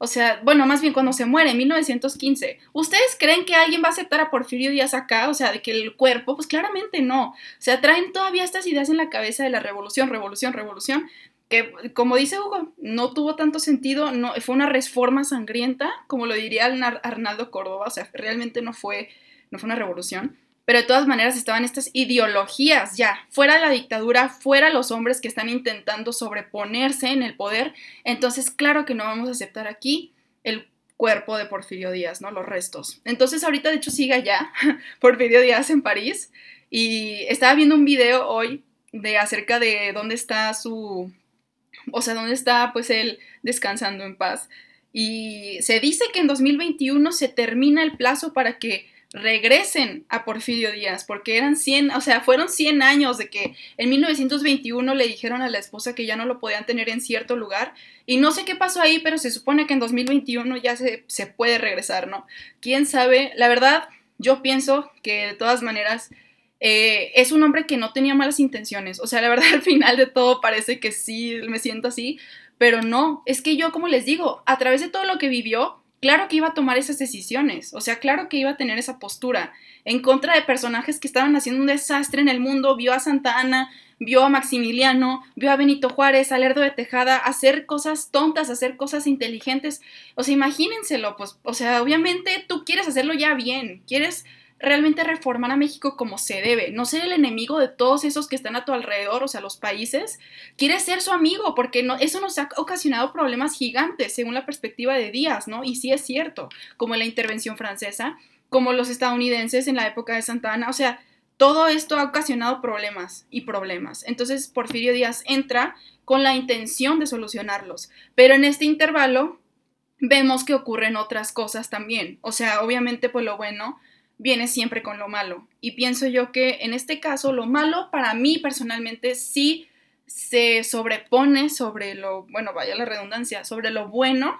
A: o sea, bueno, más bien cuando se muere, en 1915, ¿ustedes creen que alguien va a aceptar a Porfirio Díaz acá? O sea, de que el cuerpo, pues claramente no. O sea, traen todavía estas ideas en la cabeza de la revolución, revolución, revolución, que como dice Hugo, no tuvo tanto sentido, no, fue una reforma sangrienta, como lo diría Arnaldo Córdoba, o sea, realmente no fue, no fue una revolución pero de todas maneras estaban estas ideologías ya, fuera la dictadura, fuera los hombres que están intentando sobreponerse en el poder, entonces claro que no vamos a aceptar aquí el cuerpo de Porfirio Díaz, ¿no? Los restos. Entonces ahorita de hecho sigue allá Porfirio Díaz en París y estaba viendo un video hoy de acerca de dónde está su, o sea, dónde está pues él descansando en paz. Y se dice que en 2021 se termina el plazo para que regresen a Porfirio Díaz, porque eran 100, o sea, fueron 100 años de que en 1921 le dijeron a la esposa que ya no lo podían tener en cierto lugar, y no sé qué pasó ahí, pero se supone que en 2021 ya se, se puede regresar, ¿no? ¿Quién sabe? La verdad, yo pienso que de todas maneras... Eh, es un hombre que no tenía malas intenciones. O sea, la verdad, al final de todo parece que sí me siento así, pero no. Es que yo, como les digo, a través de todo lo que vivió, claro que iba a tomar esas decisiones, o sea, claro que iba a tener esa postura en contra de personajes que estaban haciendo un desastre en el mundo, vio a Santa Ana, vio a Maximiliano, vio a Benito Juárez, a Lerdo de Tejada, hacer cosas tontas, hacer cosas inteligentes, o sea, imagínenselo, pues, o sea, obviamente tú quieres hacerlo ya bien, quieres realmente reformar a México como se debe, no ser el enemigo de todos esos que están a tu alrededor, o sea, los países, quieres ser su amigo, porque no, eso nos ha ocasionado problemas gigantes según la perspectiva de Díaz, ¿no? Y sí es cierto, como la intervención francesa, como los estadounidenses en la época de Santa Ana, o sea, todo esto ha ocasionado problemas y problemas. Entonces, Porfirio Díaz entra con la intención de solucionarlos, pero en este intervalo vemos que ocurren otras cosas también. O sea, obviamente, pues lo bueno viene siempre con lo malo. Y pienso yo que en este caso lo malo para mí personalmente sí se sobrepone sobre lo, bueno, vaya la redundancia, sobre lo bueno,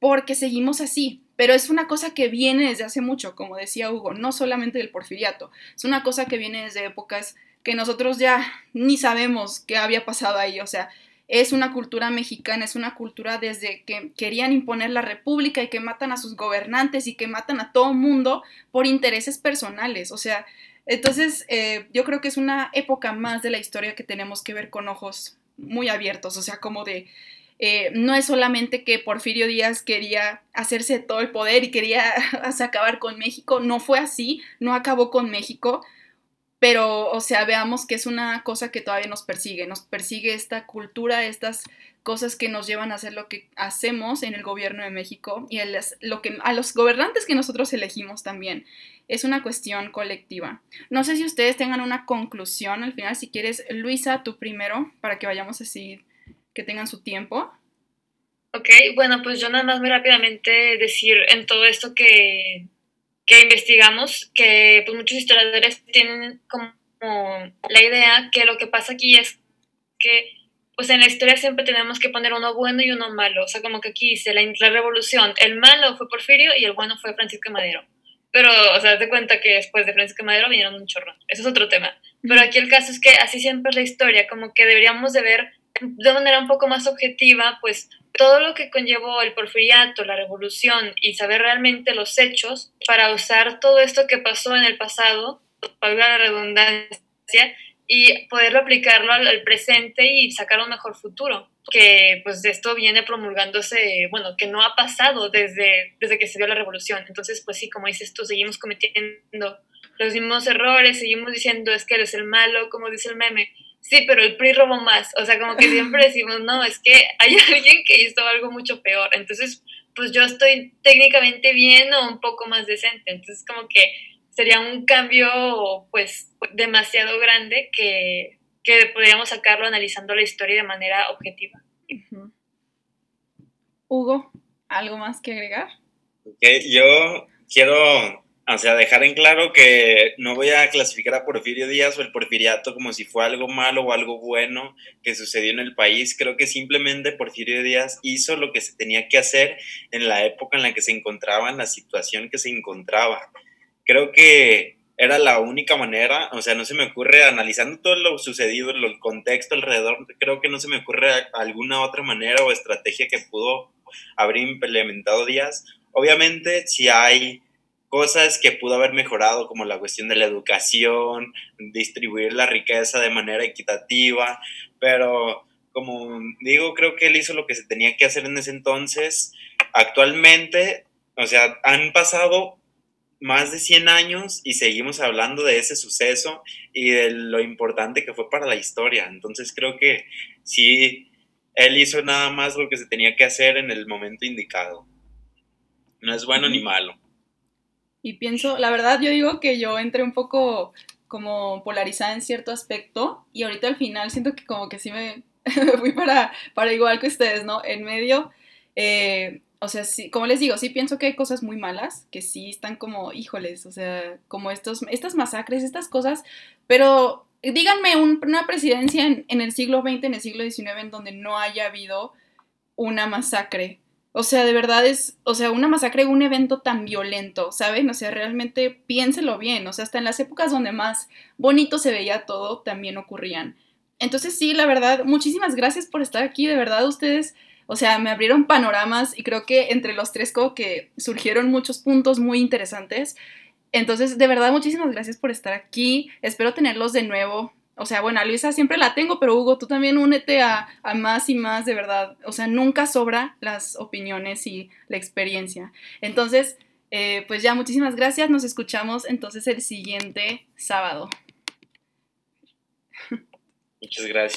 A: porque seguimos así. Pero es una cosa que viene desde hace mucho, como decía Hugo, no solamente del porfiriato, es una cosa que viene desde épocas que nosotros ya ni sabemos qué había pasado ahí, o sea, es una cultura mexicana, es una cultura desde que querían imponer la república y que matan a sus gobernantes y que matan a todo mundo por intereses personales. O sea, entonces eh, yo creo que es una época más de la historia que tenemos que ver con ojos muy abiertos, o sea, como de... Eh, no es solamente que Porfirio Díaz quería hacerse todo el poder y quería acabar con México, no fue así, no acabó con México, pero, o sea, veamos que es una cosa que todavía nos persigue, nos persigue esta cultura, estas cosas que nos llevan a hacer lo que hacemos en el gobierno de México y lo que, a los gobernantes que nosotros elegimos también. Es una cuestión colectiva. No sé si ustedes tengan una conclusión al final, si quieres, Luisa, tú primero, para que vayamos así, que tengan su tiempo.
B: Ok, bueno, pues yo nada más muy rápidamente decir en todo esto que que investigamos, que pues muchos historiadores tienen como la idea que lo que pasa aquí es que pues en la historia siempre tenemos que poner uno bueno y uno malo. O sea, como que aquí dice la, la revolución, el malo fue Porfirio y el bueno fue Francisco Madero. Pero, o sea, te cuenta que después de Francisco Madero vinieron un chorro. Eso es otro tema. Pero aquí el caso es que así siempre es la historia, como que deberíamos de ver de manera un poco más objetiva, pues todo lo que conllevó el porfiriato, la revolución y saber realmente los hechos para usar todo esto que pasó en el pasado, para la redundancia, y poderlo aplicarlo al, presente y sacar un mejor futuro. Que pues esto viene promulgándose, bueno, que no ha pasado desde, desde que se dio la revolución. Entonces, pues sí, como dices tú, seguimos cometiendo los mismos errores, seguimos diciendo es que eres el malo, como dice el meme sí, pero el PRI robó más. O sea, como que siempre decimos, no, es que hay alguien que hizo algo mucho peor. Entonces, pues yo estoy técnicamente bien o un poco más decente. Entonces, como que sería un cambio, pues, demasiado grande que, que podríamos sacarlo analizando la historia de manera objetiva.
A: Hugo, ¿algo más que agregar?
C: yo quiero o sea, dejar en claro que no voy a clasificar a Porfirio Díaz o el porfiriato como si fue algo malo o algo bueno que sucedió en el país. Creo que simplemente Porfirio Díaz hizo lo que se tenía que hacer en la época en la que se encontraba, en la situación que se encontraba. Creo que era la única manera, o sea, no se me ocurre, analizando todo lo sucedido, el contexto alrededor, creo que no se me ocurre alguna otra manera o estrategia que pudo haber implementado Díaz. Obviamente, si hay cosas que pudo haber mejorado, como la cuestión de la educación, distribuir la riqueza de manera equitativa, pero como digo, creo que él hizo lo que se tenía que hacer en ese entonces. Actualmente, o sea, han pasado más de 100 años y seguimos hablando de ese suceso y de lo importante que fue para la historia. Entonces creo que sí, él hizo nada más lo que se tenía que hacer en el momento indicado. No es bueno ni malo.
A: Y pienso, la verdad yo digo que yo entré un poco como polarizada en cierto aspecto y ahorita al final siento que como que sí me, fui para, para igual que ustedes, ¿no? En medio, eh, o sea, sí, como les digo, sí pienso que hay cosas muy malas, que sí están como, híjoles, o sea, como estos, estas masacres, estas cosas, pero díganme una presidencia en, en, el siglo XX, en el siglo XIX, en donde no haya habido una masacre. O sea, de verdad es, o sea, una masacre, un evento tan violento, ¿saben? O sea, realmente piénselo bien, o sea, hasta en las épocas donde más bonito se veía todo, también ocurrían. Entonces sí, la verdad, muchísimas gracias por estar aquí, de verdad ustedes, o sea, me abrieron panoramas y creo que entre los tres como que surgieron muchos puntos muy interesantes. Entonces, de verdad, muchísimas gracias por estar aquí. Espero tenerlos de nuevo. O sea, bueno, Luisa siempre la tengo, pero Hugo, tú también únete a, a, más y más, de verdad. O sea, nunca sobra las opiniones y la experiencia. Entonces, eh, pues ya, muchísimas gracias. Nos escuchamos entonces el siguiente sábado.
C: Muchas gracias.